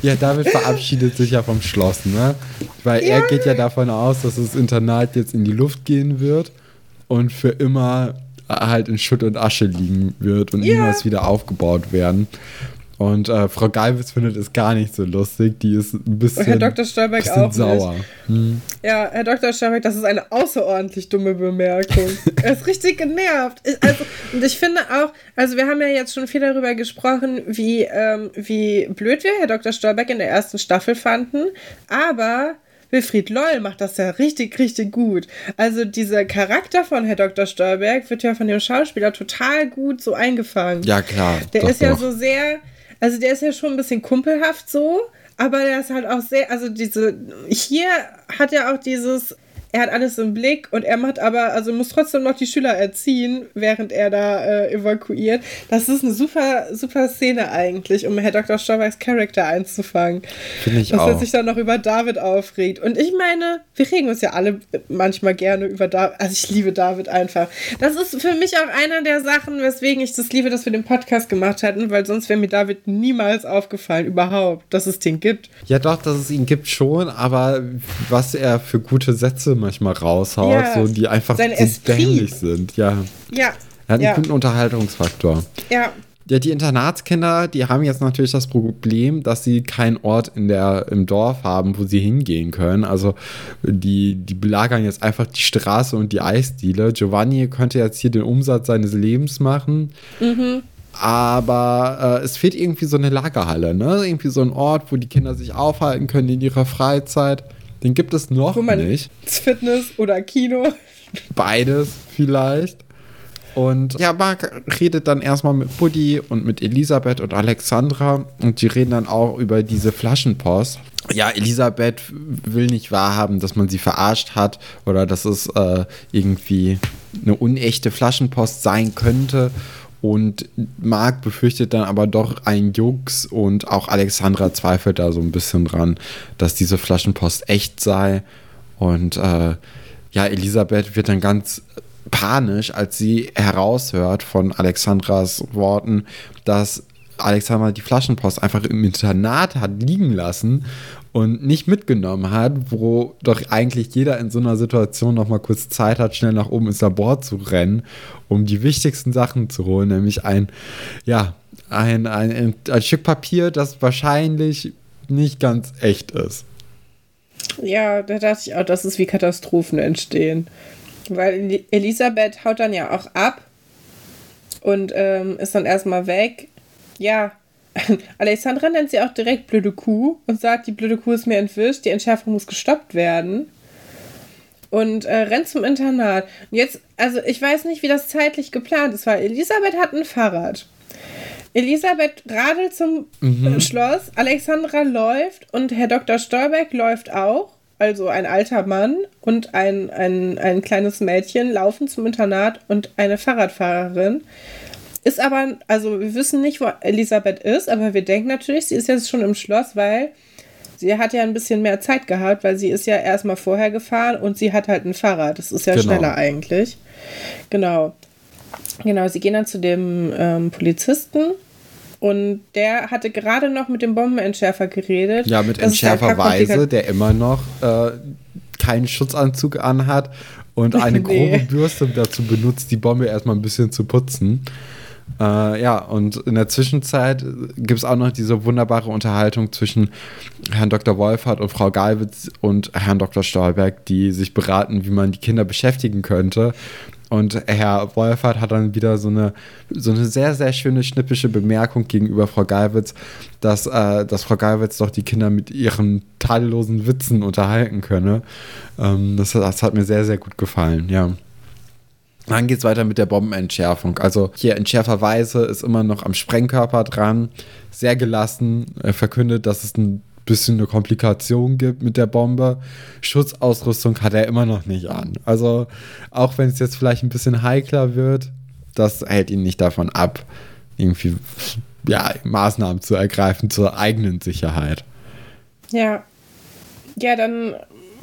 Ja, David verabschiedet sich ja vom Schloss, ne? Weil er geht ja davon aus, dass das Internat jetzt in die Luft gehen wird und für immer halt in Schutt und Asche liegen wird und Ja. niemals wieder aufgebaut werden. Und äh, Frau Galwitz findet es gar nicht so lustig. Die ist ein bisschen, Und Herr Dr. Stolberg auch sauer. Hm. Ja, Herr Dr. Stolberg, das ist eine außerordentlich dumme Bemerkung. *laughs* er ist richtig genervt. Ich, also, und ich finde auch, also wir haben ja jetzt schon viel darüber gesprochen, wie, ähm, wie blöd wir Herr Dr. Stolberg in der ersten Staffel fanden. Aber Wilfried Loll macht das ja richtig, richtig gut. Also dieser Charakter von Herr Dr. Stolberg wird ja von dem Schauspieler total gut so eingefangen. Ja, klar. Der doch, ist ja doch. so sehr, also der ist ja schon ein bisschen kumpelhaft so, aber der ist halt auch sehr, also diese, hier hat er auch dieses, er hat alles im Blick und er macht aber, also muss trotzdem noch die Schüler erziehen, während er da äh, evakuiert. Das ist eine super, super Szene eigentlich, um Herr Dr. Stolbergs Charakter einzufangen. Finde ich Dass er auch. sich dann noch über David aufregt. Und ich meine, wir regen uns ja alle manchmal gerne über David. Also ich liebe David einfach. Das ist für mich auch einer der Sachen, weswegen ich das liebe, dass wir den Podcast gemacht hatten, weil sonst wäre mir David niemals aufgefallen, überhaupt, dass es den gibt. Ja, doch, dass es ihn gibt schon, aber was er für gute Sätze manchmal raushaut, Ja, so, die einfach so dämlich sind. Ja. Ja. Er hat einen Ja. guten Unterhaltungsfaktor. Ja. Ja, die Internatskinder, die haben jetzt natürlich das Problem, dass sie keinen Ort in der, im Dorf haben, wo sie hingehen können. Also die, die belagern jetzt einfach die Straße und die Eisdiele. Giovanni könnte jetzt hier den Umsatz seines Lebens machen. Mhm. Aber äh, es fehlt irgendwie so eine Lagerhalle, ne? Irgendwie so ein Ort, wo die Kinder sich aufhalten können in ihrer Freizeit. Den gibt es noch wo man nicht. Fitness oder Kino. Beides vielleicht. Und ja, Marc redet dann erstmal mit Buddy und mit Elisabeth und Alexandra und die reden dann auch über diese Flaschenpost. Ja, Elisabeth will nicht wahrhaben, dass man sie verarscht hat oder dass es äh, irgendwie eine unechte Flaschenpost sein könnte. Und Marc befürchtet dann aber doch einen Jux und auch Alexandra zweifelt da so ein bisschen dran, dass diese Flaschenpost echt sei. Und äh, ja, Elisabeth wird dann ganz panisch, als sie heraushört von Alexandras Worten, dass Alexandra die Flaschenpost einfach im Internat hat liegen lassen und nicht mitgenommen hat, wo doch eigentlich jeder in so einer Situation noch mal kurz Zeit hat, schnell nach oben ins Labor zu rennen, um die wichtigsten Sachen zu holen, nämlich ein, ja, ein, ein, ein Stück Papier, das wahrscheinlich nicht ganz echt ist. Ja, da dachte ich auch, dass es wie Katastrophen entstehen. Weil Elisabeth haut dann ja auch ab und ähm, ist dann erstmal weg. Ja, *laughs* Alexandra nennt sie auch direkt blöde Kuh und sagt, die blöde Kuh ist mir entwischt, die Entschärfung muss gestoppt werden. Und äh, rennt zum Internat. Und jetzt, also ich weiß nicht, wie das zeitlich geplant ist, weil Elisabeth hat ein Fahrrad. Elisabeth radelt zum mhm. Schloss, Alexandra läuft und Herr Dr. Stolberg läuft auch also ein alter Mann und ein, ein, ein kleines Mädchen laufen zum Internat und eine Fahrradfahrerin. Ist aber, also wir wissen nicht, wo Elisabeth ist, aber wir denken natürlich, sie ist jetzt schon im Schloss, weil sie hat ja ein bisschen mehr Zeit gehabt, weil sie ist ja erstmal vorher gefahren und sie hat halt ein Fahrrad. Das ist ja genau. schneller eigentlich. Genau. Genau, sie gehen dann zu dem ähm, Polizisten und der hatte gerade noch mit dem Bombenentschärfer geredet. Ja, mit Entschärferweise, der immer noch äh, keinen Schutzanzug anhat und eine *laughs* nee. grobe Bürste dazu benutzt, die Bombe erstmal ein bisschen zu putzen. Äh, ja, und in der Zwischenzeit gibt es auch noch diese wunderbare Unterhaltung zwischen Herrn Dr. Wolfert und Frau Galwitz und Herrn Dr. Stolberg, die sich beraten, wie man die Kinder beschäftigen könnte. Und Herr Wolfert hat dann wieder so eine, so eine sehr, sehr schöne schnippische Bemerkung gegenüber Frau Geiwitz, dass, äh, dass Frau Geiwitz doch die Kinder mit ihren tadellosen Witzen unterhalten könne. Ähm, das, das hat mir sehr, sehr gut gefallen, ja. Dann geht es weiter mit der Bombenentschärfung. Also hier Entschärferweise ist immer noch am Sprengkörper dran, sehr gelassen, er verkündet, dass es ein bisschen eine Komplikation gibt mit der Bombe. Schutzausrüstung hat er immer noch nicht an. Also auch wenn es jetzt vielleicht ein bisschen heikler wird, das hält ihn nicht davon ab, irgendwie ja, Maßnahmen zu ergreifen zur eigenen Sicherheit. Ja. Ja, dann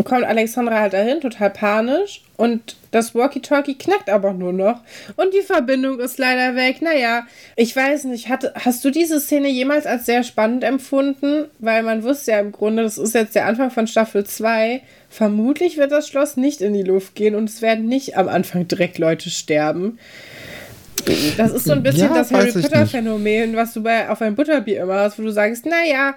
kommt Alexandra halt dahin, total panisch. Und das Walkie-Talkie knackt aber nur noch. Und die Verbindung ist leider weg. Naja, ich weiß nicht, hat, hast du diese Szene jemals als sehr spannend empfunden? Weil man wusste ja im Grunde, das ist jetzt der Anfang von Staffel 2. Vermutlich wird das Schloss nicht in die Luft gehen und es werden nicht am Anfang direkt Leute sterben. Das ist so ein bisschen ja, das Harry Potter-Phänomen, was du bei auf ein Butterbier immer hast, wo du sagst, naja,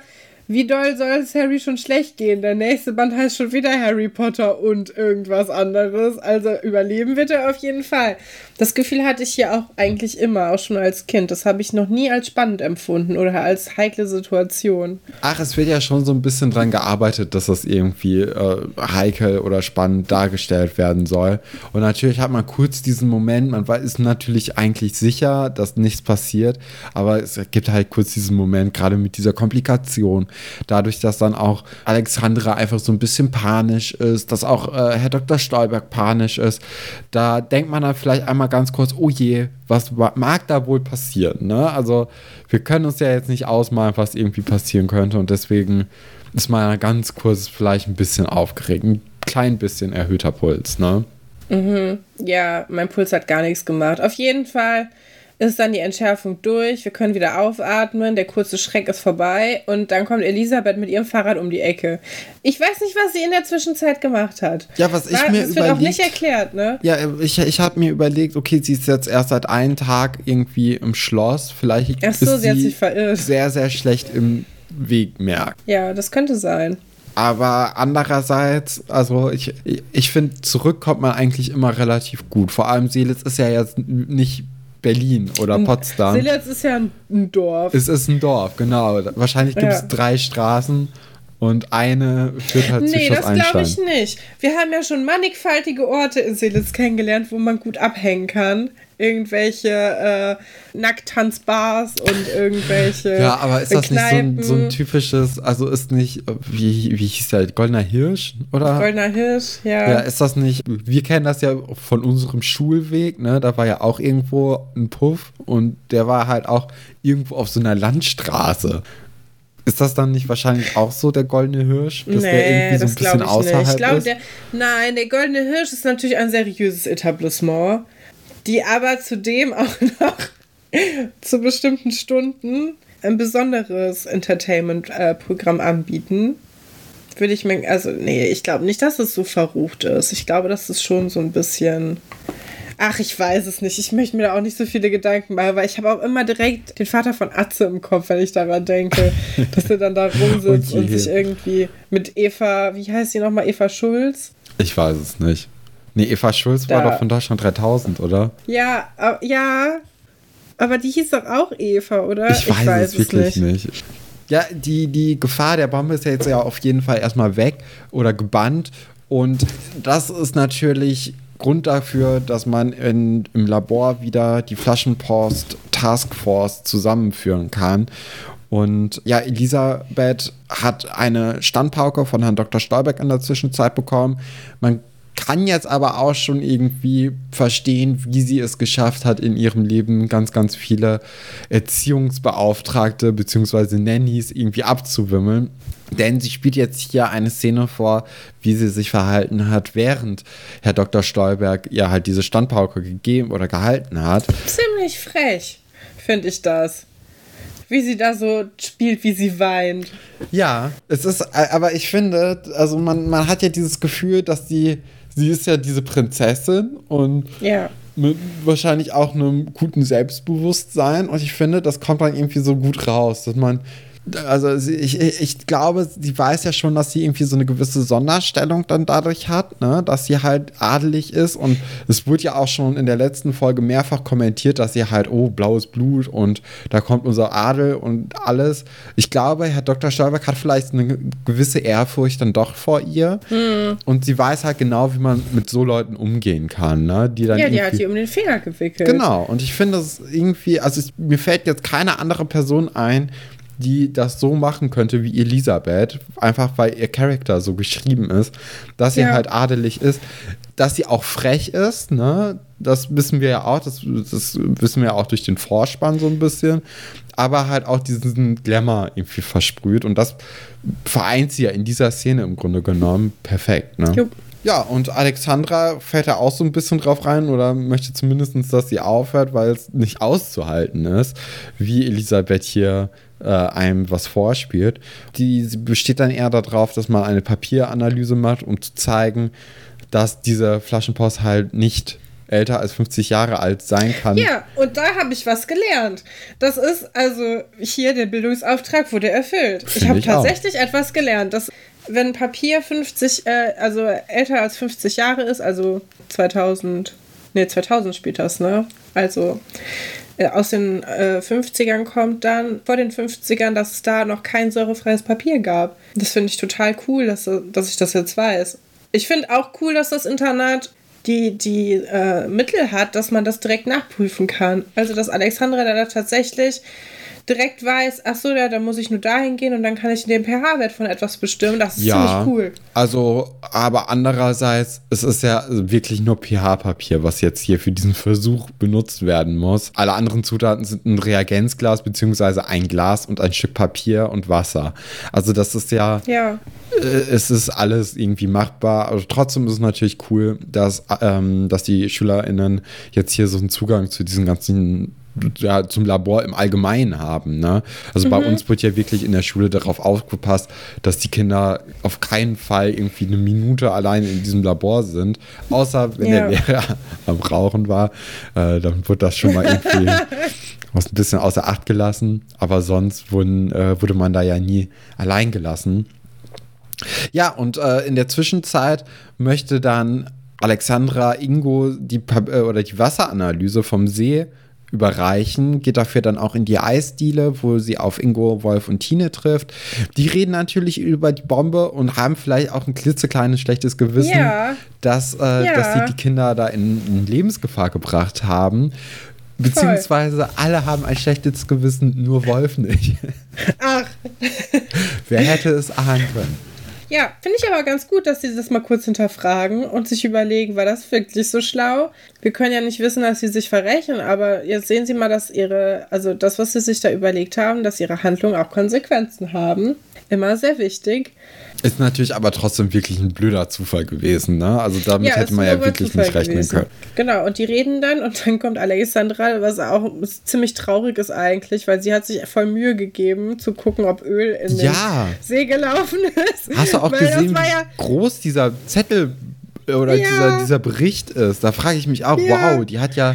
wie doll soll es Harry schon schlecht gehen? Der nächste Band heißt schon wieder Harry Potter und irgendwas anderes. Also überleben wird er auf jeden Fall. Das Gefühl hatte ich hier auch eigentlich immer, auch schon als Kind. Das habe ich noch nie als spannend empfunden oder als heikle Situation. Ach, es wird ja schon so ein bisschen dran gearbeitet, dass das irgendwie äh, heikel oder spannend dargestellt werden soll. Und natürlich hat man kurz diesen Moment, man ist natürlich eigentlich sicher, dass nichts passiert, aber es gibt halt kurz diesen Moment, gerade mit dieser Komplikation Dadurch, dass dann auch Alexandra einfach so ein bisschen panisch ist, dass auch äh, Herr Dr. Stolberg panisch ist, da denkt man dann vielleicht einmal ganz kurz, oh je, was mag da wohl passieren? Ne? Also wir können uns ja jetzt nicht ausmalen, was irgendwie passieren könnte und deswegen ist man ganz kurz vielleicht ein bisschen aufgeregt, ein klein bisschen erhöhter Puls, ne? Mhm. Ja, mein Puls hat gar nichts gemacht. Auf jeden Fall ist dann die Entschärfung durch, wir können wieder aufatmen, der kurze Schreck ist vorbei und dann kommt Elisabeth mit ihrem Fahrrad um die Ecke. Ich weiß nicht, was sie in der Zwischenzeit gemacht hat. Ja, was ich War, mir das wird überlegt, auch nicht erklärt, ne? Ja, ich, ich habe mir überlegt, okay, sie ist jetzt erst seit einem Tag irgendwie im Schloss. Vielleicht Ach so, ist sie hat sich verirrt. sehr, sehr schlecht im Wegmerk. Ja, das könnte sein. Aber andererseits, also ich, ich finde, zurück kommt man eigentlich immer relativ gut. Vor allem Seelitz ist ja jetzt nicht Berlin oder Potsdam. Silitz ist ja ein, Dorf. Es ist ein Dorf, genau. Wahrscheinlich gibt es Ja. drei Straßen und eine führt halt zu Nee, das glaube ich nicht. Wir haben ja schon mannigfaltige Orte in Seelitz kennengelernt, wo man gut abhängen kann. Irgendwelche äh, Nacktanzbars und irgendwelche Ja, aber ist das nicht so ein, Kneipen. so ein typisches, also ist nicht, wie, wie hieß der, Goldener Hirsch, oder? Goldener Hirsch, ja. Ja, ist das nicht, wir kennen das ja von unserem Schulweg, ne? Da war ja auch irgendwo ein Puff und der war halt auch irgendwo auf so einer Landstraße. Ist das dann nicht wahrscheinlich auch so der Goldene Hirsch? Dass der nee, irgendwie so das ein bisschen glaube ich nicht. außerhalb Ich glaube, ist? der, nein, der Goldene Hirsch ist natürlich ein seriöses Etablissement, die aber zudem auch *laughs* noch zu bestimmten Stunden ein besonderes Entertainment-Programm anbieten. Würde ich mir, also nee, ich glaube nicht, dass es so verrucht ist. Ich glaube, das ist schon so ein bisschen. Ach, ich weiß es nicht. Ich möchte mir da auch nicht so viele Gedanken machen, weil ich habe auch immer direkt den Vater von Atze im Kopf, wenn ich daran denke, *laughs* dass er dann da rumsitzt und Okay. sich irgendwie mit Eva, wie heißt sie nochmal, Eva Schulz? Ich weiß es nicht. Nee, Eva Schulz war Da- doch von Deutschland 3000, oder? Ja, ja, aber die hieß doch auch Eva, oder? Ich weiß, es wirklich nicht. nicht. Ja, die, die Gefahr der Bombe ist ja jetzt ja auf jeden Fall erstmal weg oder gebannt. Und das ist natürlich Grund dafür, dass man in, im Labor wieder die Flaschenpost Taskforce zusammenführen kann. Und ja, Elisabeth hat eine Standpauke von Herrn Dr. Stolberg in der Zwischenzeit bekommen. Man kann jetzt aber auch schon irgendwie verstehen, wie sie es geschafft hat, in ihrem Leben ganz, ganz viele Erziehungsbeauftragte bzw. Nannies irgendwie abzuwimmeln. Denn sie spielt jetzt hier eine Szene vor, wie sie sich verhalten hat, während Herr Dr. Stolberg ihr halt diese Standpauke gegeben oder gehalten hat. Ziemlich frech, finde ich das. Wie sie da so spielt, wie sie weint. Ja, es ist, äh, aber ich finde, also man, man hat ja dieses Gefühl, dass sie, sie ist ja diese Prinzessin und Ja. mit wahrscheinlich auch einem guten Selbstbewusstsein und ich finde, das kommt dann irgendwie so gut raus, dass man also sie, ich, ich ich glaube, sie weiß ja schon, dass sie irgendwie so eine gewisse Sonderstellung dann dadurch hat, ne? dass sie halt adelig ist und es wurde ja auch schon in der letzten Folge mehrfach kommentiert, dass sie halt, oh, blaues Blut und da kommt unser Adel und alles. Ich glaube, Herr Dr. Stolberg hat vielleicht eine gewisse Ehrfurcht dann doch vor ihr und sie weiß halt genau, wie man mit so Leuten umgehen kann, ne? die dann Ja, die hat die um den Finger gewickelt. Genau, und ich finde es irgendwie, also es, mir fällt jetzt keine andere Person ein, die das so machen könnte wie Elisabeth, einfach weil ihr Charakter so geschrieben ist, dass sie Ja. halt adelig ist, dass sie auch frech ist, ne? Das wissen wir ja auch, das, das wissen wir ja auch durch den Vorspann so ein bisschen, aber halt auch diesen Glamour irgendwie versprüht und das vereint sie ja in dieser Szene im Grunde genommen perfekt, ne? Jupp. Ja, und Alexandra fällt da auch so ein bisschen drauf rein oder möchte zumindest, dass sie aufhört, weil es nicht auszuhalten ist, wie Elisabeth hier äh, einem was vorspielt. Die besteht dann eher darauf, dass man eine Papieranalyse macht, um zu zeigen, dass diese Flaschenpost halt nicht älter als 50 Jahre alt sein kann. Ja, und da habe ich was gelernt. Das ist also hier der Bildungsauftrag wurde erfüllt. ich Finde habe ich auch. tatsächlich etwas gelernt, dass wenn Papier 50, äh, also älter als 50 Jahre ist, also 2000, nee, 2000 spielt das, ne? Also äh, aus den äh, 50ern kommt dann, vor den 50ern, dass es da noch kein säurefreies Papier gab. Das finde ich total cool, dass, dass ich das jetzt weiß. Ich finde auch cool, dass das Internat die, die äh, Mittel hat, dass man das direkt nachprüfen kann. Also, dass Alexandra da tatsächlich direkt weiß, ach so, ja, da muss ich nur dahin gehen und dann kann ich den pH-Wert von etwas bestimmen. Das ist ziemlich cool. Also, aber andererseits, es ist ja wirklich nur pH-Papier, was jetzt hier für diesen Versuch benutzt werden muss. Alle anderen Zutaten sind ein Reagenzglas beziehungsweise ein Glas und ein Stück Papier und Wasser. Also das ist ja, Ja. äh, es ist alles irgendwie machbar. Also trotzdem ist es natürlich cool, dass, ähm, dass die SchülerInnen jetzt hier so einen Zugang zu diesen ganzen ja, zum Labor im Allgemeinen haben. Ne? Also mhm. bei uns wird ja wirklich in der Schule darauf aufgepasst, dass die Kinder auf keinen Fall irgendwie eine Minute allein in diesem Labor sind. Außer wenn ja. der Lehrer *laughs* am Rauchen war, äh, dann wird das schon mal irgendwie *laughs* ein bisschen außer Acht gelassen. Aber sonst wurden, äh, wurde man da ja nie allein gelassen. Ja, und äh, in der Zwischenzeit möchte dann Alexandra Ingo die, äh, oder die Wasseranalyse vom See überreichen, geht dafür dann auch in die Eisdiele, wo sie auf Ingo, Wolf und Tine trifft. Die reden natürlich über die Bombe und haben vielleicht auch ein klitzekleines schlechtes Gewissen, ja. Dass, äh, ja. dass sie die Kinder da in, in Lebensgefahr gebracht haben. Beziehungsweise Voll. alle haben ein schlechtes Gewissen, nur Wolf nicht. Ach. *laughs* Wer hätte es ahnen können? Ja, finde ich aber ganz gut, dass sie das mal kurz hinterfragen und sich überlegen, war das wirklich so schlau? Wir können ja nicht wissen, dass sie sich verrechnen, aber jetzt sehen Sie mal, dass ihre, also das, was sie sich da überlegt haben, dass ihre Handlungen auch Konsequenzen haben. Immer sehr wichtig. Ist natürlich aber trotzdem wirklich ein blöder Zufall gewesen, ne? Also damit ja, hätte man ja wirklich Zufall nicht rechnen gewesen. können. Genau, und die reden dann und dann kommt Alexandra, was auch ziemlich traurig ist eigentlich, weil sie hat sich voll Mühe gegeben, zu gucken, ob Öl in ja. den See gelaufen ist. Hast du auch gesehen, wie ja groß dieser Zettel oder ja. dieser, dieser Bericht ist? Da frage ich mich auch, wow, die hat ja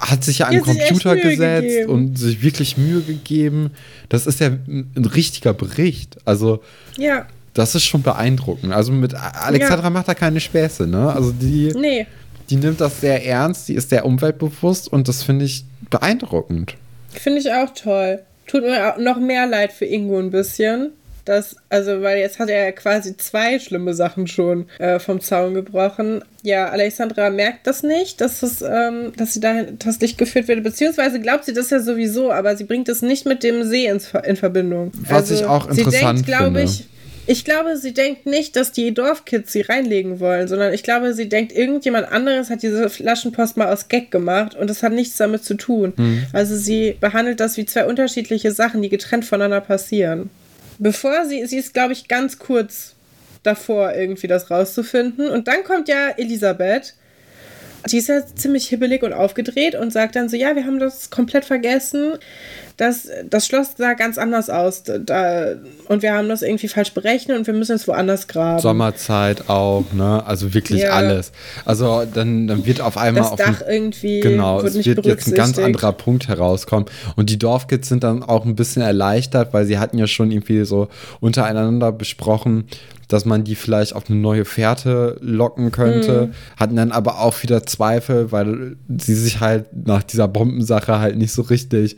hat sich ja an den Computer gesetzt gegeben. und sich wirklich Mühe gegeben. Das ist ja ein richtiger Bericht. Also ja. Das ist schon beeindruckend. Also mit Alexandra ja. macht da keine Späße, ne? Also die, nee. die nimmt das sehr ernst, die ist sehr umweltbewusst und das finde ich beeindruckend. Finde ich auch toll. Tut mir auch noch mehr leid für Ingo ein bisschen. Das, also, weil jetzt hat er ja quasi zwei schlimme Sachen schon äh, vom Zaun gebrochen. Ja, Alexandra merkt das nicht, dass, es, ähm, dass sie dahin das Licht geführt wird, beziehungsweise glaubt sie das ja sowieso, aber sie bringt es nicht mit dem See ins, in Verbindung. Was also, ich auch interessant sie denkt, glaube ich, ich glaube, sie denkt nicht, dass die Dorfkids sie reinlegen wollen, sondern ich glaube, sie denkt, irgendjemand anderes hat diese Flaschenpost mal aus Gag gemacht und das hat nichts damit zu tun. Mhm. Also sie behandelt das wie zwei unterschiedliche Sachen, die getrennt voneinander passieren. Bevor sie, sie ist, glaube ich, ganz kurz davor, irgendwie das rauszufinden. Und dann kommt ja Elisabeth. Die ist ja ziemlich hibbelig und aufgedreht und sagt dann so, ja, wir haben das komplett vergessen das, das Schloss sah ganz anders aus. Da, und wir haben das irgendwie falsch berechnet und wir müssen es woanders graben. Sommerzeit auch, ne? Also wirklich ja. alles. Also dann, dann wird auf einmal das auf Dach ein, irgendwie genau, es wird jetzt ein ganz anderer Punkt herauskommen. Und die Dorfkids sind dann auch ein bisschen erleichtert, weil sie hatten ja schon irgendwie so untereinander besprochen, dass man die vielleicht auf eine neue Fährte locken könnte, mhm. hatten dann aber auch wieder Zweifel, weil sie sich halt nach dieser Bombensache halt nicht so richtig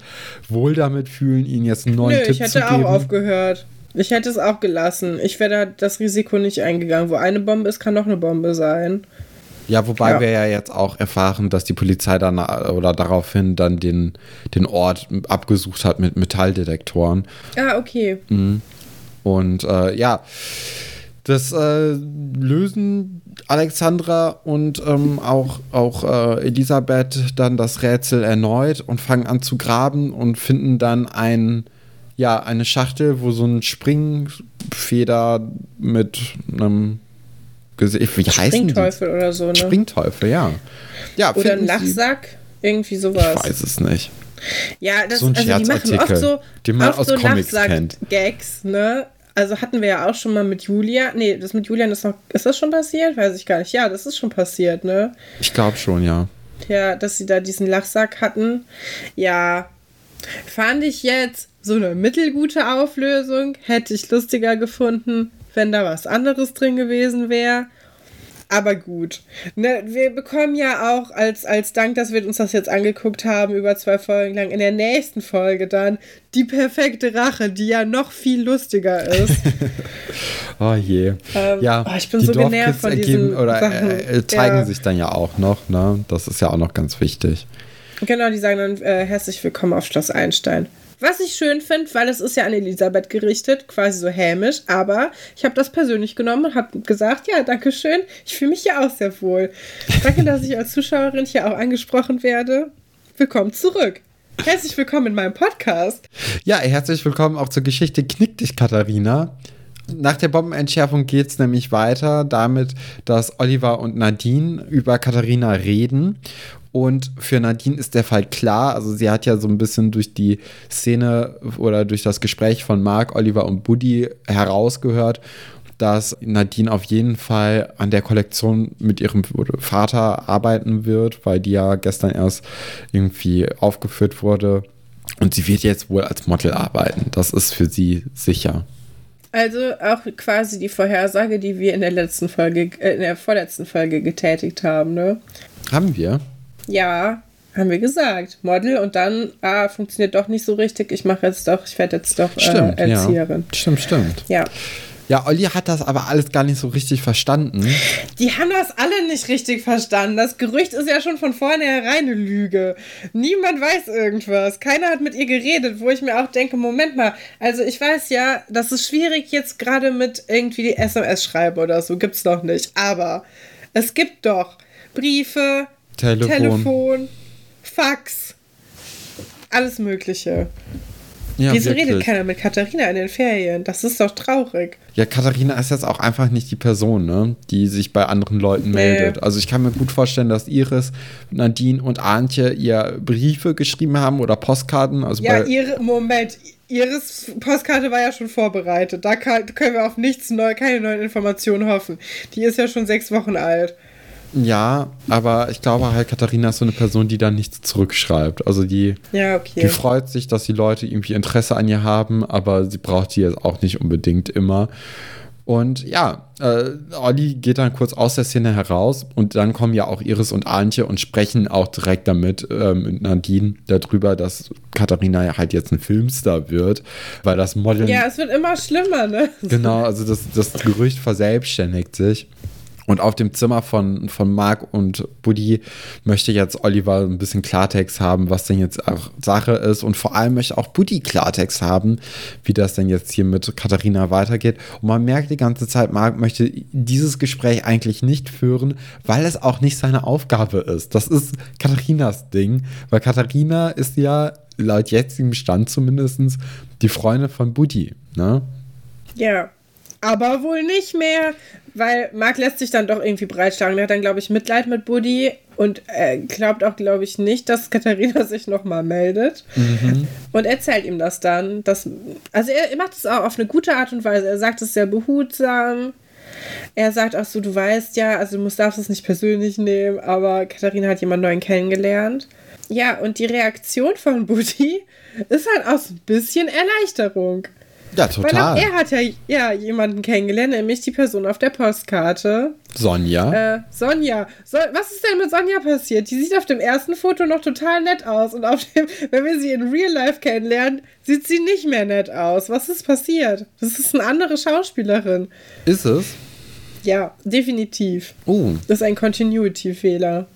wohl damit fühlen, ihnen jetzt einen neuen Nö, Tipp zu geben. Ich hätte auch aufgehört. Ich hätte es auch gelassen. Ich wäre da das Risiko nicht eingegangen. Wo eine Bombe ist, kann noch eine Bombe sein. Ja, wobei ja. wir ja jetzt auch erfahren, dass die Polizei dann oder daraufhin dann den, den Ort abgesucht hat mit Metalldetektoren. Ah, okay. Mhm. Und äh, ja, das äh, lösen Alexandra und ähm, auch, auch äh, Elisabeth dann das Rätsel erneut und fangen an zu graben und finden dann ein, ja, eine Schachtel, wo so ein Springfeder mit einem Gesicht, wie heißt Springteufel die? oder so, ne? Springteufel, ja. ja oder ein Lachsack, Sie, irgendwie sowas. Ich weiß es nicht. Ja, das, so ein also die machen oft so, den man aus so Comics kennt. Gags, ne? Also hatten wir ja auch schon mal mit Julia. Nee, das mit Julian ist noch. Ist das schon passiert? Weiß ich gar nicht. Ja, das ist schon passiert, ne? Ich glaube schon, ja. Ja, dass sie da diesen Lachsack hatten. Ja. Fand ich jetzt so eine mittelgute Auflösung. Hätte ich lustiger gefunden, wenn da was anderes drin gewesen wäre. Aber gut. Ne, wir bekommen ja auch als, als Dank, dass wir uns das jetzt angeguckt haben, über zwei Folgen lang, in der nächsten Folge dann die perfekte Rache, die ja noch viel lustiger ist. *laughs* oh je. Ähm, ja, oh, ich bin so genervt von ergeben, oder Sachen. Äh, zeigen ja. sich dann ja auch noch, ne? Das ist ja auch noch ganz wichtig. Genau, die sagen dann äh, herzlich willkommen auf Schloss Einstein. Was ich schön finde, weil es ist ja an Elisabeth gerichtet, quasi so hämisch, aber ich habe das persönlich genommen und habe gesagt, ja, danke schön, ich fühle mich hier auch sehr wohl. Danke, dass ich als Zuschauerin hier auch angesprochen werde. Willkommen zurück. Herzlich willkommen in meinem Podcast. Ja, herzlich willkommen auch zur Geschichte Knick dich, Katharina. Nach der Bombenentschärfung geht es nämlich weiter damit, dass Oliver und Nadine über Katharina reden Und für Nadine ist der Fall klar. Also sie hat ja so ein bisschen durch die Szene oder durch das Gespräch von Mark, Oliver und Buddy herausgehört, dass Nadine auf jeden Fall an der Kollektion mit ihrem Vater arbeiten wird, weil die ja gestern erst irgendwie aufgeführt wurde. Und sie wird jetzt wohl als Model arbeiten. Das ist für sie sicher. Also auch quasi die Vorhersage, die wir in der letzten Folge, äh, in der vorletzten Folge getätigt haben, ne? Haben wir? Ja, haben wir gesagt. Model und dann, ah, funktioniert doch nicht so richtig. Ich mache jetzt doch, ich werde jetzt doch äh, stimmt, Erzieherin. Ja. Stimmt, stimmt. Ja. Ja, Olli hat das aber alles gar nicht so richtig verstanden. Die haben das alle nicht richtig verstanden. Das Gerücht ist ja schon von vornherein eine Lüge. Niemand weiß irgendwas. Keiner hat mit ihr geredet, wo ich mir auch denke, Moment mal, also ich weiß ja, das ist schwierig jetzt gerade mit irgendwie die SMS schreiben oder so, gibt's noch nicht. Aber es gibt doch Briefe, Telefon, Telefon Fax, alles Mögliche. Ja, Wieso wirklich. redet keiner mit Katharina in den Ferien? Das ist doch traurig. Ja, Katharina ist jetzt auch einfach nicht die Person, ne, die sich bei anderen Leuten nee. meldet. Also ich kann mir gut vorstellen, dass Iris, Nadine und Antje ihr Briefe geschrieben haben oder Postkarten. Also ja, ihre, Moment, Iris Postkarte war ja schon vorbereitet. Da kann, können wir auf nichts neu, keine neuen Informationen hoffen. Die ist ja schon sechs Wochen alt. Ja, aber ich glaube halt, Katharina ist so eine Person, die dann nichts zurückschreibt. Also die, ja, okay. die freut sich, dass die Leute irgendwie Interesse an ihr haben, aber sie braucht die jetzt auch nicht unbedingt immer. Und ja, äh, Olli geht dann kurz aus der Szene heraus und dann kommen ja auch Iris und Antje und sprechen auch direkt damit äh, mit Nadine darüber, dass Katharina ja halt jetzt ein Filmstar wird, weil das Model. Ja, es wird immer schlimmer, ne? Genau, also das, das Gerücht verselbstständigt sich. Und auf dem Zimmer von, von Marc und Buddy möchte jetzt Oliver ein bisschen Klartext haben, was denn jetzt auch Sache ist. Und vor allem möchte auch Buddy Klartext haben, wie das denn jetzt hier mit Katharina weitergeht. Und man merkt die ganze Zeit, Marc möchte dieses Gespräch eigentlich nicht führen, weil es auch nicht seine Aufgabe ist. Das ist Katharinas Ding, weil Katharina ist ja laut jetzigem Stand zumindest die Freundin von Buddy. Ne? Ja. Aber wohl nicht mehr, weil Marc lässt sich dann doch irgendwie breitschlagen. Er hat dann, glaube ich, Mitleid mit Buddy und er glaubt auch, glaube ich, nicht, dass Katharina *laughs* sich nochmal meldet. Mhm. Und erzählt ihm das dann. Dass, also er, er macht es auch auf eine gute Art und Weise. Er sagt es sehr behutsam. Er sagt auch so, du weißt ja, also du musst, darfst es nicht persönlich nehmen, aber Katharina hat jemanden neuen kennengelernt. Ja, und die Reaktion von Buddy *laughs* ist halt auch so ein bisschen Erleichterung. Ja, total. Weil er hat ja, ja jemanden kennengelernt, nämlich die Person auf der Postkarte. Sonja. Äh, Sonja. So, was ist denn mit Sonja passiert? Die sieht auf dem ersten Foto noch total nett aus. Und auf dem, *laughs* wenn wir sie in Real Life kennenlernen, sieht sie nicht mehr nett aus. Was ist passiert? Das ist eine andere Schauspielerin. Ist es? Ja, definitiv. Oh. Das ist ein Continuity-Fehler.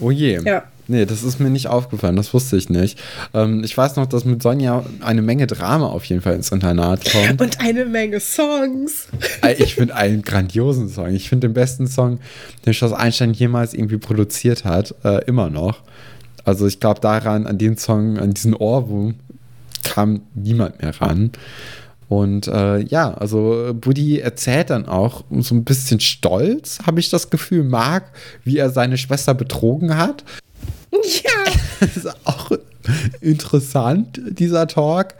Oh je. Ja. Nee, das ist mir nicht aufgefallen, das wusste ich nicht. Ähm, ich weiß noch, dass mit Sonja eine Menge Drama auf jeden Fall ins Internat kommt. Und eine Menge Songs. Ich finde einen grandiosen Song. Ich finde den besten Song, den Schloss Einstein jemals irgendwie produziert hat, äh, immer noch. Also ich glaube daran, an den Song, an diesen Ohrwurm kam niemand mehr ran. Und äh, ja, also Buddy erzählt dann auch so ein bisschen stolz, habe ich das Gefühl, mag, wie er seine Schwester betrogen hat. Ja. *laughs* das ist auch interessant, dieser Talk.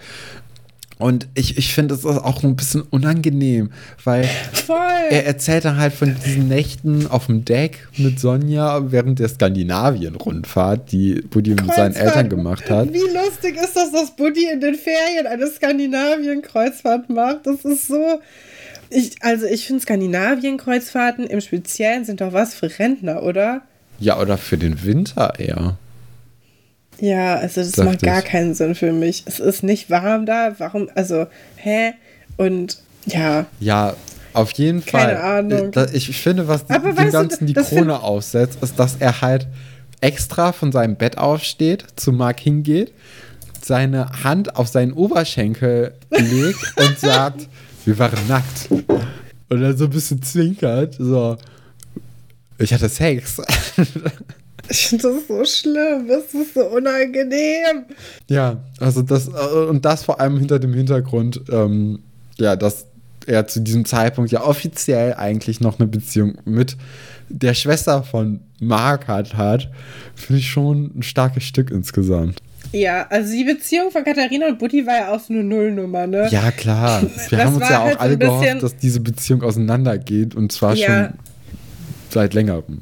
Und ich, ich finde, das ist auch ein bisschen unangenehm, weil Voll. er erzählt dann halt von diesen Nächten auf dem Deck mit Sonja während der Skandinavien-Rundfahrt, die Buddy mit seinen Eltern gemacht hat. Wie lustig ist das, dass Buddy in den Ferien eine Skandinavien-Kreuzfahrt macht? Das ist so. Ich, also, ich finde Skandinavien-Kreuzfahrten im Speziellen sind doch was für Rentner, oder? Ja, oder für den Winter eher. Ja, also das Dacht macht gar ich. keinen Sinn für mich. Es ist nicht warm da. Warum? Also, hä? Und ja. Ja, auf jeden Fall. Keine Ahnung. Ich finde, was Aber dem Ganzen die Krone aufsetzt, ist, dass er halt extra von seinem Bett aufsteht, zu Mark hingeht, seine Hand auf seinen Oberschenkel legt und *laughs* sagt, wir waren nackt. Und dann so ein bisschen zwinkert, so, ich hatte Sex. *laughs* Ich finde das so schlimm, das ist so unangenehm. Ja, also das, und das vor allem hinter dem Hintergrund, ähm, ja, dass er zu diesem Zeitpunkt ja offiziell eigentlich noch eine Beziehung mit der Schwester von Mark hat, hat finde ich schon ein starkes Stück insgesamt. Ja, also die Beziehung von Katharina und Buddy war ja auch so eine Nullnummer, ne? Ja, klar. Wir Das haben uns ja auch halt alle gehofft, dass diese Beziehung auseinandergeht und zwar Ja. schon seit längerem.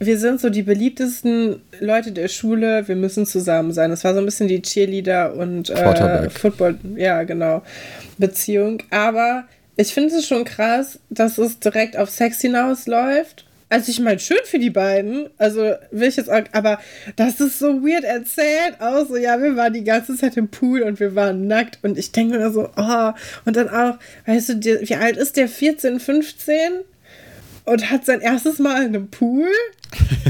Wir sind so die beliebtesten Leute der Schule, wir müssen zusammen sein. Das war so ein bisschen die Cheerleader und äh. Football, ja, genau, Beziehung. Aber ich finde es schon krass, dass es direkt auf Sex hinausläuft. Also ich meine, schön für die beiden. Also will ich jetzt auch, aber das ist so weird erzählt. Auch so, ja, wir waren die ganze Zeit im Pool und wir waren nackt. Und ich denke mir so, oh, und dann auch, weißt du, die, wie alt ist der? 14, 15? Und hat sein erstes Mal in einem Pool? *laughs*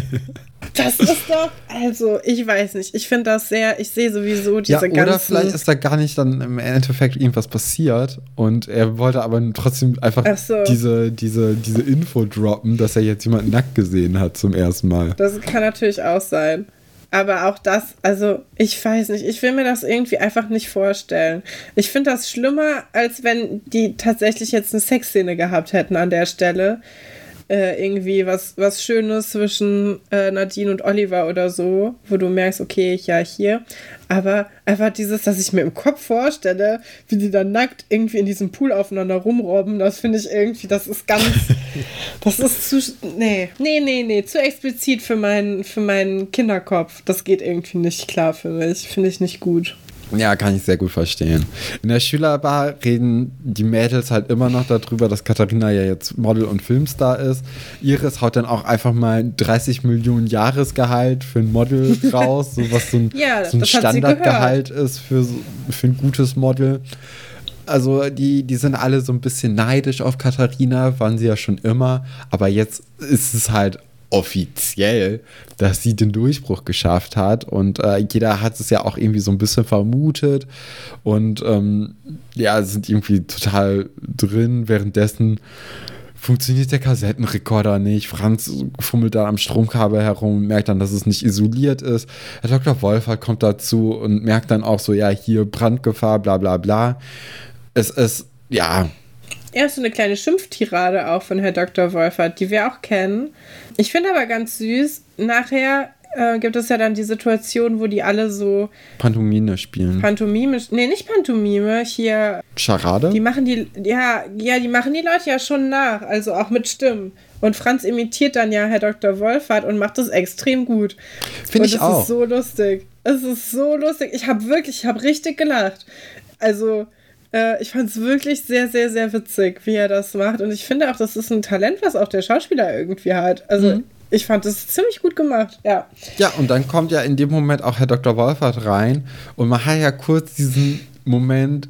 Das ist doch, also ich weiß nicht. Ich finde das sehr, ich sehe sowieso diese Ja, ganzen. oder vielleicht ist da gar nicht dann im Endeffekt irgendwas passiert und er wollte aber trotzdem einfach Ach so. diese, diese, diese Info droppen, dass er jetzt jemanden nackt gesehen hat zum ersten Mal. Das kann natürlich auch sein. Aber auch das, also ich weiß nicht, ich will mir das irgendwie einfach nicht vorstellen. Ich finde das schlimmer, als wenn die tatsächlich jetzt eine Sexszene gehabt hätten an der Stelle. Äh, irgendwie was, was Schönes zwischen äh, Nadine und Oliver oder so, wo du merkst, okay, ja, hier. Aber einfach dieses, dass ich mir im Kopf vorstelle, wie die dann nackt irgendwie in diesem Pool aufeinander rumrobben, das finde ich irgendwie, das ist ganz, *laughs* das ist zu, nee, nee, nee, nee, zu explizit für meinen, für meinen Kinderkopf. Das geht irgendwie nicht klar für mich, finde ich nicht gut. Ja, kann ich sehr gut verstehen. In der Schülerbar reden die Mädels halt immer noch darüber, dass Katharina ja jetzt Model und Filmstar ist. Iris haut dann auch einfach mal 30 Millionen Jahresgehalt für ein Model *laughs* raus, so was so ein, Ja, so ein Standardgehalt ist für, für ein gutes Model. Also die, die sind alle so ein bisschen neidisch auf Katharina, waren sie ja schon immer, aber jetzt ist es halt offiziell, dass sie den Durchbruch geschafft hat und äh, jeder hat es ja auch irgendwie so ein bisschen vermutet und ähm, ja, sind irgendwie total drin. Währenddessen funktioniert der Kassettenrekorder nicht. Franz fummelt da am Stromkabel herum und merkt dann, dass es nicht isoliert ist. Herr Dr. Wolfert kommt dazu und merkt dann auch so, ja, hier Brandgefahr, bla bla bla. Es ist, ja, Ja, so eine kleine Schimpftirade auch von Herr Dr. Wolfert, die wir auch kennen. Ich finde aber ganz süß, nachher äh, gibt es ja dann die Situation, wo die alle so Pantomime spielen. Pantomime, nee, nicht Pantomime, hier, Charade? die machen die, ja, ja, die machen die Leute ja schon nach, also auch mit Stimmen. Und Franz imitiert dann ja Herr Dr. Wolfert und macht das extrem gut. Finde ich es auch. ist so lustig. Es ist so lustig. Ich habe wirklich, ich habe richtig gelacht. Also, äh, ich fand es wirklich sehr, sehr, sehr witzig, wie er das macht. Und ich finde auch, das ist ein Talent, was auch der Schauspieler irgendwie hat. Also, Mhm. ich fand es ziemlich gut gemacht, ja. Ja, und dann kommt ja in dem Moment auch Herr Dr. Wolfert rein und man hat ja kurz diesen Moment,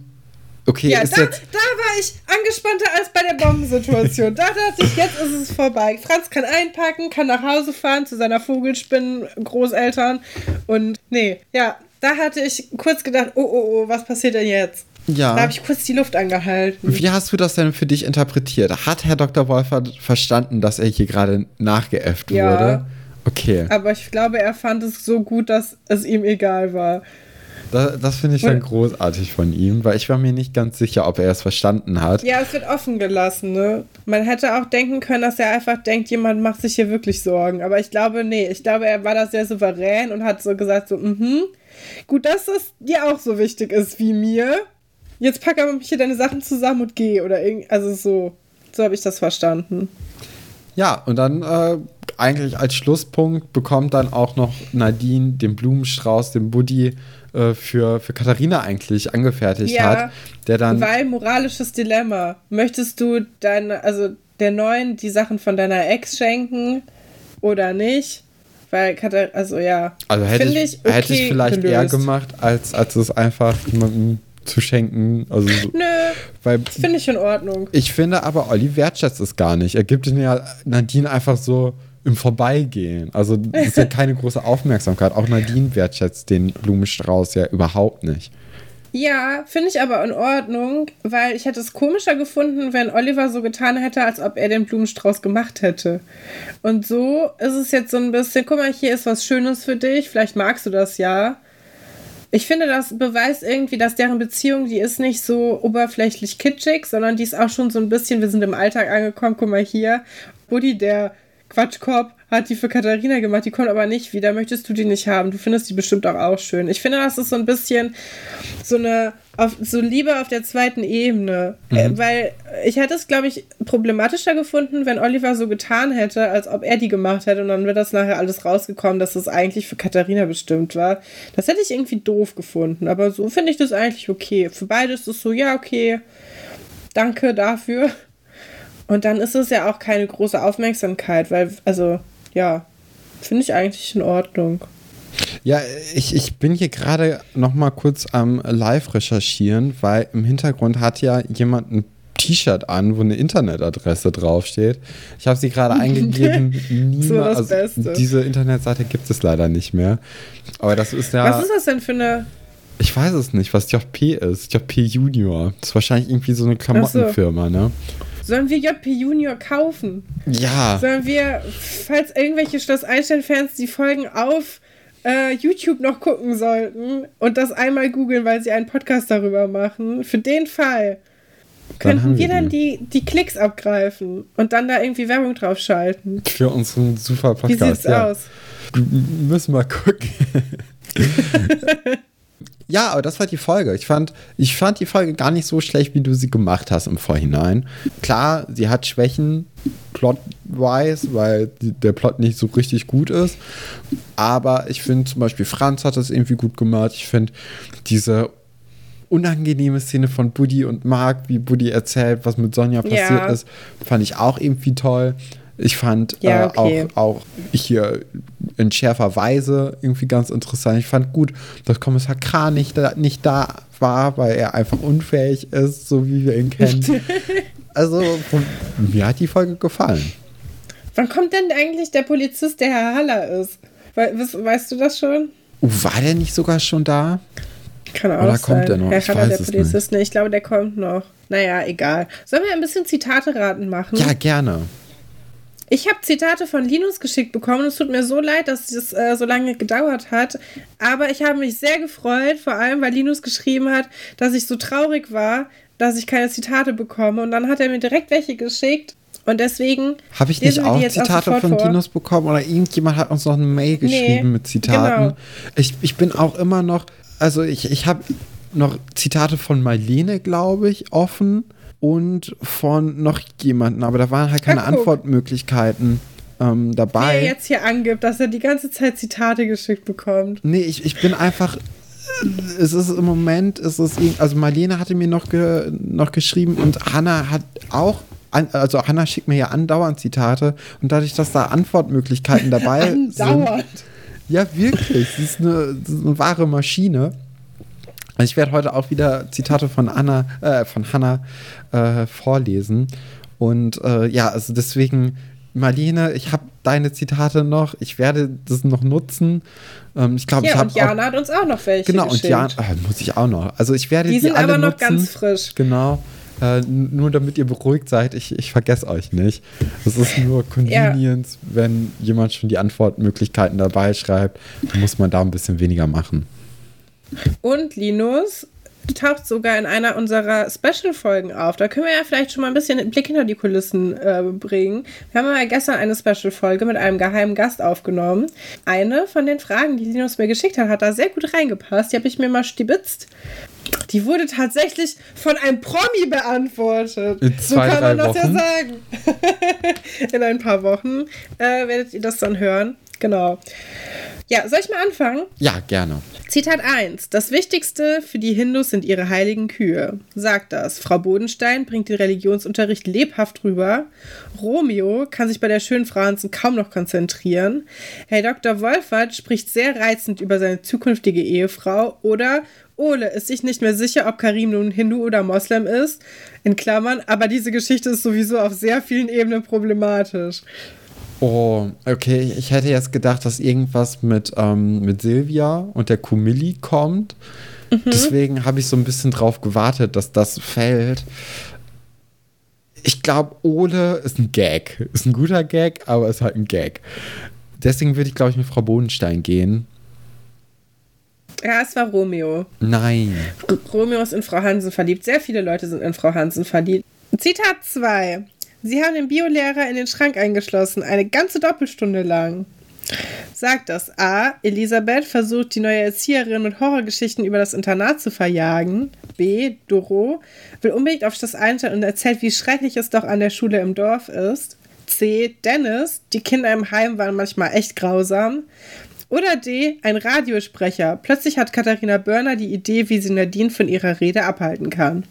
okay, Ja, ist da, jetzt. da war ich angespannter als bei der Bombensituation. da dachte ich, jetzt ist es vorbei. Franz kann einpacken, kann nach Hause fahren zu seiner Vogelspinnen-Großeltern. Und nee, ja, da hatte ich kurz gedacht, oh, oh, oh, was passiert denn jetzt? Ja. Da habe ich kurz die Luft angehalten. Wie hast du das denn für dich interpretiert? Hat Herr Dr. Wolfert verstanden, dass er hier gerade nachgeäfft Ja. wurde? Okay, Aber ich glaube, er fand es so gut, dass es ihm egal war. das, das finde ich dann großartig von ihm, weil ich war mir nicht ganz sicher, ob er es verstanden hat. Ja, es wird offen gelassen, ne? Man hätte auch denken können, dass er einfach denkt, jemand macht sich hier wirklich Sorgen. Aber ich glaube, nee. Ich glaube, er war da sehr souverän und hat so gesagt, so, mhm. Gut, dass das dir auch so wichtig ist wie mir. Jetzt pack aber hier deine Sachen zusammen und geh. Oder irgendwie, also so. So habe ich das verstanden. Ja, und dann äh, eigentlich als Schlusspunkt bekommt dann auch noch Nadine den Blumenstrauß, den Buddy äh, für, für Katharina eigentlich angefertigt Ja, hat, der dann Weil moralisches Dilemma. Möchtest du deine, also der Neuen die Sachen von deiner Ex schenken oder nicht? Weil Katharina, also ja. Also hätte Finde ich, hätte ich okay vielleicht eher gelöst. gemacht, als, als es einfach jemandem zu schenken. Also, so- Nö, finde ich in Ordnung. ich finde aber, Olli wertschätzt es gar nicht. Er gibt ja Nadine einfach so im Vorbeigehen. Also das ist ja keine große Aufmerksamkeit. Auch Nadine wertschätzt den Blumenstrauß ja überhaupt nicht. Ja, finde ich aber in Ordnung, weil ich hätte es komischer gefunden, wenn Oliver so getan hätte, als ob er den Blumenstrauß gemacht hätte. Und so ist es jetzt so ein bisschen, guck mal, hier ist was Schönes für dich, vielleicht magst du das ja. Ich finde, das beweist irgendwie, dass deren Beziehung, die ist nicht so oberflächlich kitschig, sondern die ist auch schon so ein bisschen, wir sind im Alltag angekommen, guck mal hier, Buddy, der Quatschkorb, hat die für Katharina gemacht, die kommt aber nicht wieder, möchtest du die nicht haben? Du findest die bestimmt auch, auch schön. Ich finde, das ist so ein bisschen so eine, auf, so Liebe auf der zweiten Ebene. Mhm. Äh, weil ich hätte es, glaube ich, problematischer gefunden, wenn Oliver so getan hätte, als ob er die gemacht hätte und dann wäre das nachher alles rausgekommen, dass es eigentlich für Katharina bestimmt war. Das hätte ich irgendwie doof gefunden, aber so finde ich das eigentlich okay. Für beide ist es so, ja, okay, danke dafür. Und dann ist es ja auch keine große Aufmerksamkeit, weil, also, ja, finde ich eigentlich in Ordnung. Ja, ich, ich bin hier gerade noch mal kurz am Live recherchieren, weil im Hintergrund hat ja jemand ein T-Shirt an, wo eine Internetadresse draufsteht. Ich habe sie gerade eingegeben. *laughs* Niemals, so also diese Internetseite gibt es leider nicht mehr. Aber das ist ja. Was ist das denn für eine? Ich weiß es nicht, was JP ist. JP Junior. Das ist wahrscheinlich irgendwie so eine Klamottenfirma, so. ne? Sollen wir JP Junior kaufen? Ja. Sollen wir, falls irgendwelche Schloss Einstein-Fans die Folgen auf äh, YouTube noch gucken sollten und das einmal googeln, weil sie einen Podcast darüber machen, für den Fall könnten wir, wir dann die, die Klicks abgreifen und dann da irgendwie Werbung draufschalten. Für unseren super Podcast. Wie sieht's ja. aus? Müssen wir gucken. *laughs* *laughs* Ja, aber das war die Folge. Ich fand, ich fand die Folge gar nicht so schlecht, wie du sie gemacht hast im Vorhinein. Klar, sie hat Schwächen, plot-wise, weil die, der Plot nicht so richtig gut ist. Aber ich finde zum Beispiel, Franz hat das irgendwie gut gemacht. Ich finde diese unangenehme Szene von Buddy und Mark, wie Buddy erzählt, was mit Sonja passiert ja. ist, fand ich auch irgendwie toll. Ich fand ja, äh, okay. auch, auch hier in schärfer Weise irgendwie ganz interessant. Ich fand gut, dass Kommissar Kran nicht da, nicht da war, weil er einfach unfähig ist, so wie wir ihn kennen. *laughs* also, mir hat die Folge gefallen. Wann kommt denn eigentlich der Polizist, der Herr Haller ist? We weißt du das schon? Uh, war der nicht sogar schon da? Kann auch Oder kommt sein. der noch? Herr ich Haller, der Polizist, nicht. Nee, ich glaube, der kommt noch. Naja, egal. Sollen wir ein bisschen Zitate raten machen? Ja, gerne. Ich habe Zitate von Linus geschickt bekommen. Es tut mir so leid, dass es äh, so lange gedauert hat. Aber ich habe mich sehr gefreut, vor allem weil Linus geschrieben hat, dass ich so traurig war, dass ich keine Zitate bekomme. Und dann hat er mir direkt welche geschickt. Und deswegen. Habe ich nicht auch Zitate von vor. Linus bekommen? Oder irgendjemand hat uns noch eine Mail geschrieben nee, mit Zitaten? Genau. Ich, ich bin auch immer noch. Also, ich, ich habe noch Zitate von Marlene, glaube ich, offen und von noch jemanden, aber da waren halt keine Ach, Antwortmöglichkeiten ähm, dabei. Er jetzt hier angibt, dass er die ganze Zeit Zitate geschickt bekommt. Nee, ich, ich bin einfach. Es ist im Moment, es ist also Marlene hatte mir noch, ge, noch geschrieben und Hanna hat auch also Hanna schickt mir ja andauernd Zitate und dadurch, dass da Antwortmöglichkeiten dabei *laughs* andauernd. sind. Ja, wirklich. Sie ist eine, ist eine wahre Maschine. Also ich werde heute auch wieder Zitate von Anna, äh, von Hannah äh, vorlesen. Und äh, ja, also deswegen, Marlene, ich habe deine Zitate noch. Ich werde das noch nutzen. Ähm, ich glaube, ja, ich habe. Und Jana auch, hat uns auch noch welche. Genau, geschickt. und Jana, äh, muss ich auch noch. Also ich werde die, die sind alle aber noch nutzen. ganz frisch. Genau. Äh, nur damit ihr beruhigt seid, ich, ich vergesse euch nicht. Es ist nur Convenience, ja. wenn jemand schon die Antwortmöglichkeiten dabei schreibt, dann muss man da ein bisschen weniger machen. Und Linus taucht sogar in einer unserer Special-Folgen auf. Da können wir ja vielleicht schon mal ein bisschen einen Blick hinter die Kulissen äh, bringen. Wir haben ja gestern eine Special-Folge mit einem geheimen Gast aufgenommen. Eine von den Fragen, die Linus mir geschickt hat, hat da sehr gut reingepasst. Die habe ich mir mal stibitzt. Die wurde tatsächlich von einem Promi beantwortet. In zwei, so kann man das Wochen. ja sagen. *laughs* in ein paar Wochen äh, werdet ihr das dann hören. Genau. Ja, soll ich mal anfangen? Ja, gerne. Zitat 1. Das Wichtigste für die Hindus sind ihre heiligen Kühe. Sagt das. Frau Bodenstein bringt den Religionsunterricht lebhaft rüber. Romeo kann sich bei der schönen Franzen kaum noch konzentrieren. Herr Dr. Wolfert spricht sehr reizend über seine zukünftige Ehefrau. Oder Ole ist sich nicht mehr sicher, ob Karim nun Hindu oder Moslem ist. In Klammern, aber diese Geschichte ist sowieso auf sehr vielen Ebenen problematisch. Oh, okay. Ich hätte jetzt gedacht, dass irgendwas mit, ähm, mit Silvia und der Kumili kommt. Mhm. Deswegen habe ich so ein bisschen drauf gewartet, dass das fällt. Ich glaube, Ole ist ein Gag. Ist ein guter Gag, aber ist halt ein Gag. Deswegen würde ich, glaube ich, mit Frau Bodenstein gehen. Ja, es war Romeo. Nein. R Romeo ist in Frau Hansen verliebt. Sehr viele Leute sind in Frau Hansen verliebt. Zitat 2. Sie haben den Biolehrer in den Schrank eingeschlossen, eine ganze Doppelstunde lang. Sagt das A. Elisabeth versucht, die neue Erzieherin mit Horrorgeschichten über das Internat zu verjagen. B. Doro will unbedingt auf das einstellen und erzählt, wie schrecklich es doch an der Schule im Dorf ist. C. Dennis, die Kinder im Heim waren manchmal echt grausam. Oder D. Ein Radiosprecher. Plötzlich hat Katharina Börner die Idee, wie sie Nadine von ihrer Rede abhalten kann.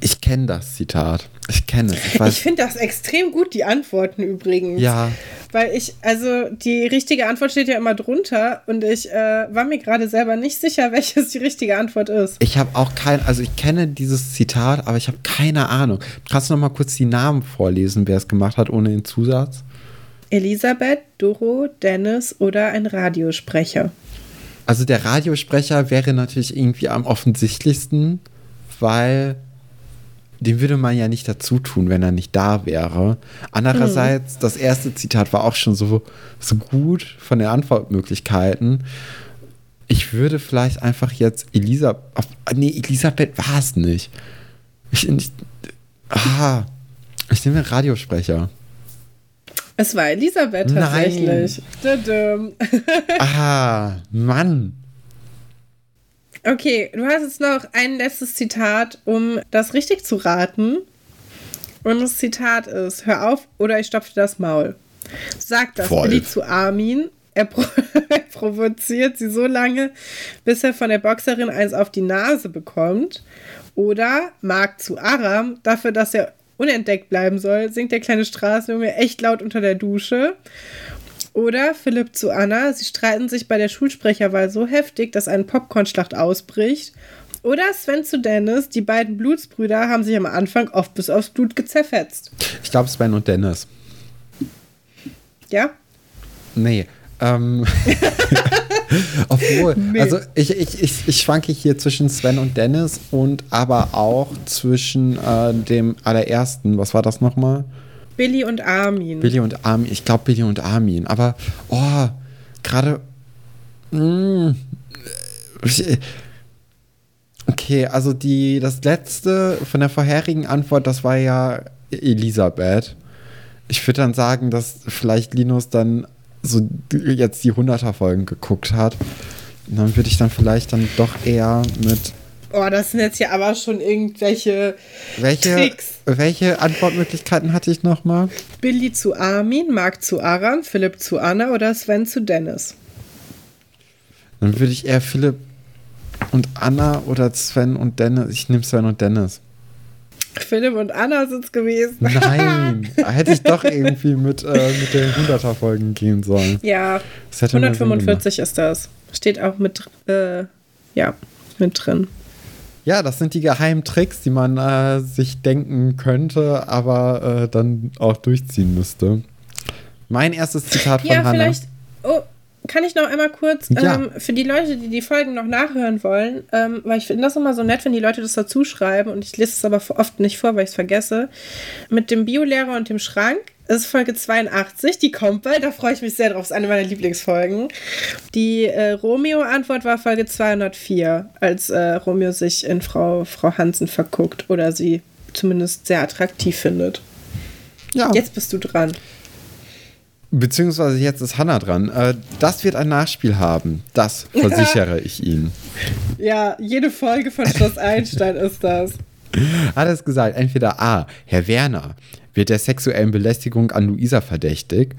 Ich kenne das Zitat. Ich kenne es. Ich, ich finde das extrem gut, die Antworten übrigens. Ja. Weil ich, also die richtige Antwort steht ja immer drunter und ich äh, war mir gerade selber nicht sicher, *laughs* welches die richtige Antwort ist. Ich habe auch kein, also ich kenne dieses Zitat, aber ich habe keine Ahnung. Kannst du noch mal kurz die Namen vorlesen, wer es gemacht hat, ohne den Zusatz? Elisabeth, Doro, Dennis oder ein Radiosprecher. Also der Radiosprecher wäre natürlich irgendwie am offensichtlichsten, weil den würde man ja nicht dazu tun, wenn er nicht da wäre. Andererseits, mhm. das erste Zitat war auch schon so, so gut von den Antwortmöglichkeiten. Ich würde vielleicht einfach jetzt Elisabeth. Nee, Elisabeth war es nicht. Ich, ich, ah, ich nehme den Radiosprecher. Es war Elisabeth tatsächlich. Nein. *laughs* ah, Mann. Okay, du hast jetzt noch ein letztes Zitat, um das richtig zu raten. Und das Zitat ist: Hör auf oder ich stopfe das Maul. Sagt das Billy zu Armin. Er, pro *laughs* er provoziert sie so lange, bis er von der Boxerin eins auf die Nase bekommt. Oder Mark zu Aram, dafür, dass er unentdeckt bleiben soll, singt der kleine Straßenjunge echt laut unter der Dusche. Oder Philipp zu Anna, sie streiten sich bei der Schulsprecherwahl so heftig, dass eine Popcornschlacht ausbricht. Oder Sven zu Dennis, die beiden Blutsbrüder haben sich am Anfang oft bis aufs Blut gezerfetzt. Ich glaube Sven und Dennis. Ja? Nee. Ähm. *laughs* Obwohl, nee. also ich, ich, ich, ich schwanke hier zwischen Sven und Dennis und aber auch zwischen äh, dem allerersten, was war das nochmal? Billy und Armin. Billy und Armin, ich glaube Billy und Armin, aber oh, gerade. Mm, okay, also die, das letzte von der vorherigen Antwort, das war ja Elisabeth. Ich würde dann sagen, dass vielleicht Linus dann so jetzt die 100er Folgen geguckt hat. Und dann würde ich dann vielleicht dann doch eher mit Oh, das sind jetzt ja aber schon irgendwelche welche, Tricks. Welche Antwortmöglichkeiten hatte ich nochmal? Billy zu Armin, Marc zu Aram, Philipp zu Anna oder Sven zu Dennis? Dann würde ich eher Philipp und Anna oder Sven und Dennis. Ich nehme Sven und Dennis. Philipp und Anna sind es gewesen. Nein, *laughs* hätte ich doch irgendwie mit, äh, mit den 100er Folgen gehen sollen. Ja, 145 ist das. Steht auch mit, äh, ja, mit drin. Ja, das sind die geheimen Tricks, die man äh, sich denken könnte, aber äh, dann auch durchziehen müsste. Mein erstes Zitat von ja, Hannah. Vielleicht, oh, kann ich noch einmal kurz ja. ähm, für die Leute, die die Folgen noch nachhören wollen, ähm, weil ich finde das immer so nett, wenn die Leute das dazu schreiben und ich lese es aber oft nicht vor, weil ich es vergesse. Mit dem Biolehrer und dem Schrank das ist Folge 82, die kommt bald, da freue ich mich sehr drauf. Das ist eine meiner Lieblingsfolgen. Die äh, Romeo-Antwort war Folge 204, als äh, Romeo sich in Frau, Frau Hansen verguckt oder sie zumindest sehr attraktiv findet. Ja. Jetzt bist du dran. Beziehungsweise jetzt ist Hannah dran. Äh, das wird ein Nachspiel haben. Das *laughs* versichere ich Ihnen. Ja, jede Folge von Schloss Einstein ist das. *laughs* Hat es gesagt, entweder A, Herr Werner, wird der sexuellen Belästigung an Luisa verdächtig.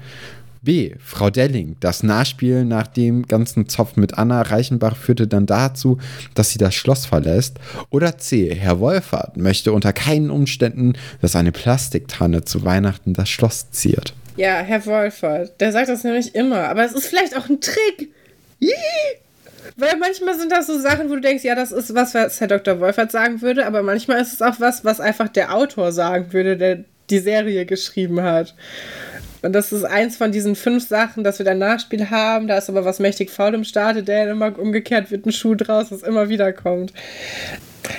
B. Frau Delling. Das Nachspiel nach dem ganzen Zopf mit Anna Reichenbach führte dann dazu, dass sie das Schloss verlässt. Oder C. Herr Wolfert möchte unter keinen Umständen, dass eine Plastiktanne zu Weihnachten das Schloss ziert. Ja, Herr Wolfert. Der sagt das nämlich immer. Aber es ist vielleicht auch ein Trick. Weil manchmal sind das so Sachen, wo du denkst, ja, das ist was, was Herr Dr. Wolfert sagen würde, aber manchmal ist es auch was, was einfach der Autor sagen würde, der die Serie geschrieben hat. Und das ist eins von diesen fünf Sachen, dass wir ein Nachspiel haben. Da ist aber was mächtig faul im Start, der immer umgekehrt wird ein Schuh draus, was immer wieder kommt.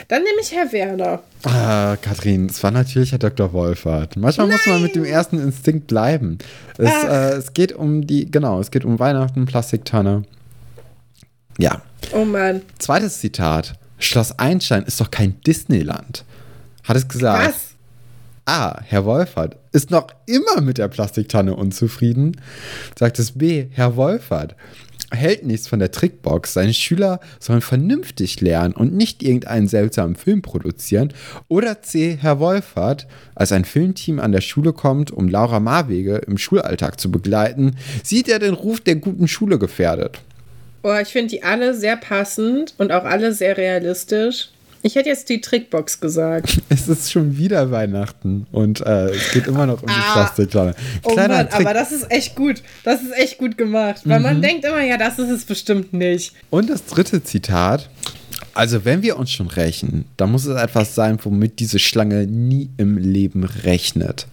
Dann nehme ich Herr Werner. Ah, Kathrin, es war natürlich Herr Dr. Wolfert. Manchmal Nein. muss man mit dem ersten Instinkt bleiben. Es, äh, es geht um die, genau, es geht um Weihnachten, Plastiktanne. Ja. Oh Mann. Zweites Zitat. Schloss Einstein ist doch kein Disneyland. Hat es gesagt. Was? A. Herr Wolfert ist noch immer mit der Plastiktanne unzufrieden. Sagt es B. Herr Wolfert hält nichts von der Trickbox. Seine Schüler sollen vernünftig lernen und nicht irgendeinen seltsamen Film produzieren. Oder C. Herr Wolfert, als ein Filmteam an der Schule kommt, um Laura Marwege im Schulalltag zu begleiten, sieht er den Ruf der guten Schule gefährdet. Oh, ich finde die alle sehr passend und auch alle sehr realistisch. Ich hätte jetzt die Trickbox gesagt. *laughs* Es ist schon wieder Weihnachten und äh, es geht immer noch um die Ah. Oh Mann, Trick. aber das ist echt gut. Das ist echt gut gemacht. Weil man denkt immer, ja, das ist es bestimmt nicht. Und das dritte Zitat. Also, wenn wir uns schon rächen, dann muss es etwas sein, womit diese Schlange nie im Leben rechnet.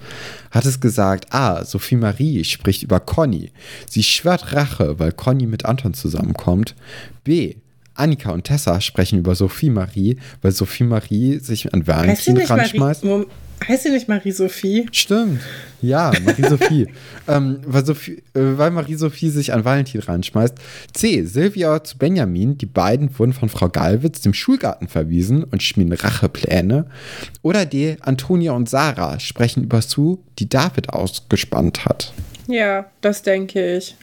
Hat es gesagt, A. Sophie Marie spricht über Conny. Sie schwört Rache, weil Conny mit Anton zusammenkommt. B. Annika und Tessa sprechen über Sophie Marie, weil Sophie Marie sich an Valentin Marie, ranschmeißt. Mom- heißt sie nicht Marie-Sophie? Stimmt. Ja, Marie-Sophie. *laughs* ähm, weil, Sophie, äh, weil Marie-Sophie sich an Valentin reinschmeißt. C. Silvia zu Benjamin. Die beiden wurden von Frau Galwitz dem Schulgarten verwiesen und schmieden Rachepläne. Oder D. Antonia und Sarah sprechen über Sue, die David ausgespannt hat. Ja, das denke ich.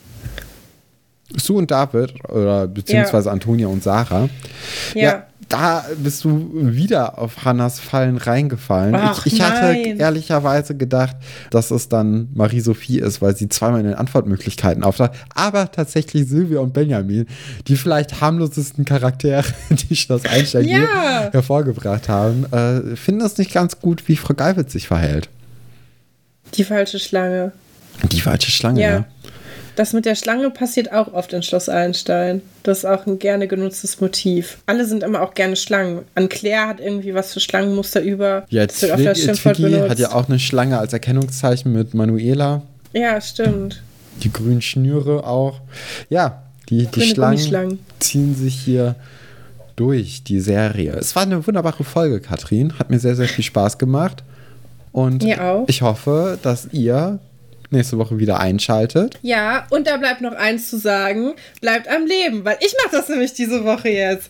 Sue und David, oder beziehungsweise Antonia und Sarah. Ja. da bist du wieder auf Hannas Fallen reingefallen. Ach, ich, ich hatte ehrlicherweise gedacht, dass es dann Marie-Sophie ist, weil sie zweimal in den Antwortmöglichkeiten auftaucht. Aber tatsächlich Silvia und Benjamin, die vielleicht harmlosesten Charaktere, *laughs* die Schloss Einstein je Ja. hervorgebracht haben, äh, finden es nicht ganz gut, wie Frau Galwitz sich verhält. Die falsche Schlange. Die falsche Schlange, Ja. ja. Das mit der Schlange passiert auch oft in Schloss Einstein. Das ist auch ein gerne genutztes Motiv. Alle sind immer auch gerne Schlangen. An Claire hat irgendwie was für Schlangenmuster über. Ja, das wird Schimpfwort benutzt. hat ja auch eine Schlange als Erkennungszeichen mit Manuela. ja, stimmt. Die grünen Schnüre auch. Ja, die, die Schlangen ziehen sich hier durch die Serie. Es war eine wunderbare Folge, Katrin. Hat mir sehr, sehr viel Spaß gemacht. Und ich hoffe, dass ihr nächste Woche wieder einschaltet. Ja, und da bleibt noch eins zu sagen. Bleibt am Leben, weil ich mache das nämlich diese Woche jetzt.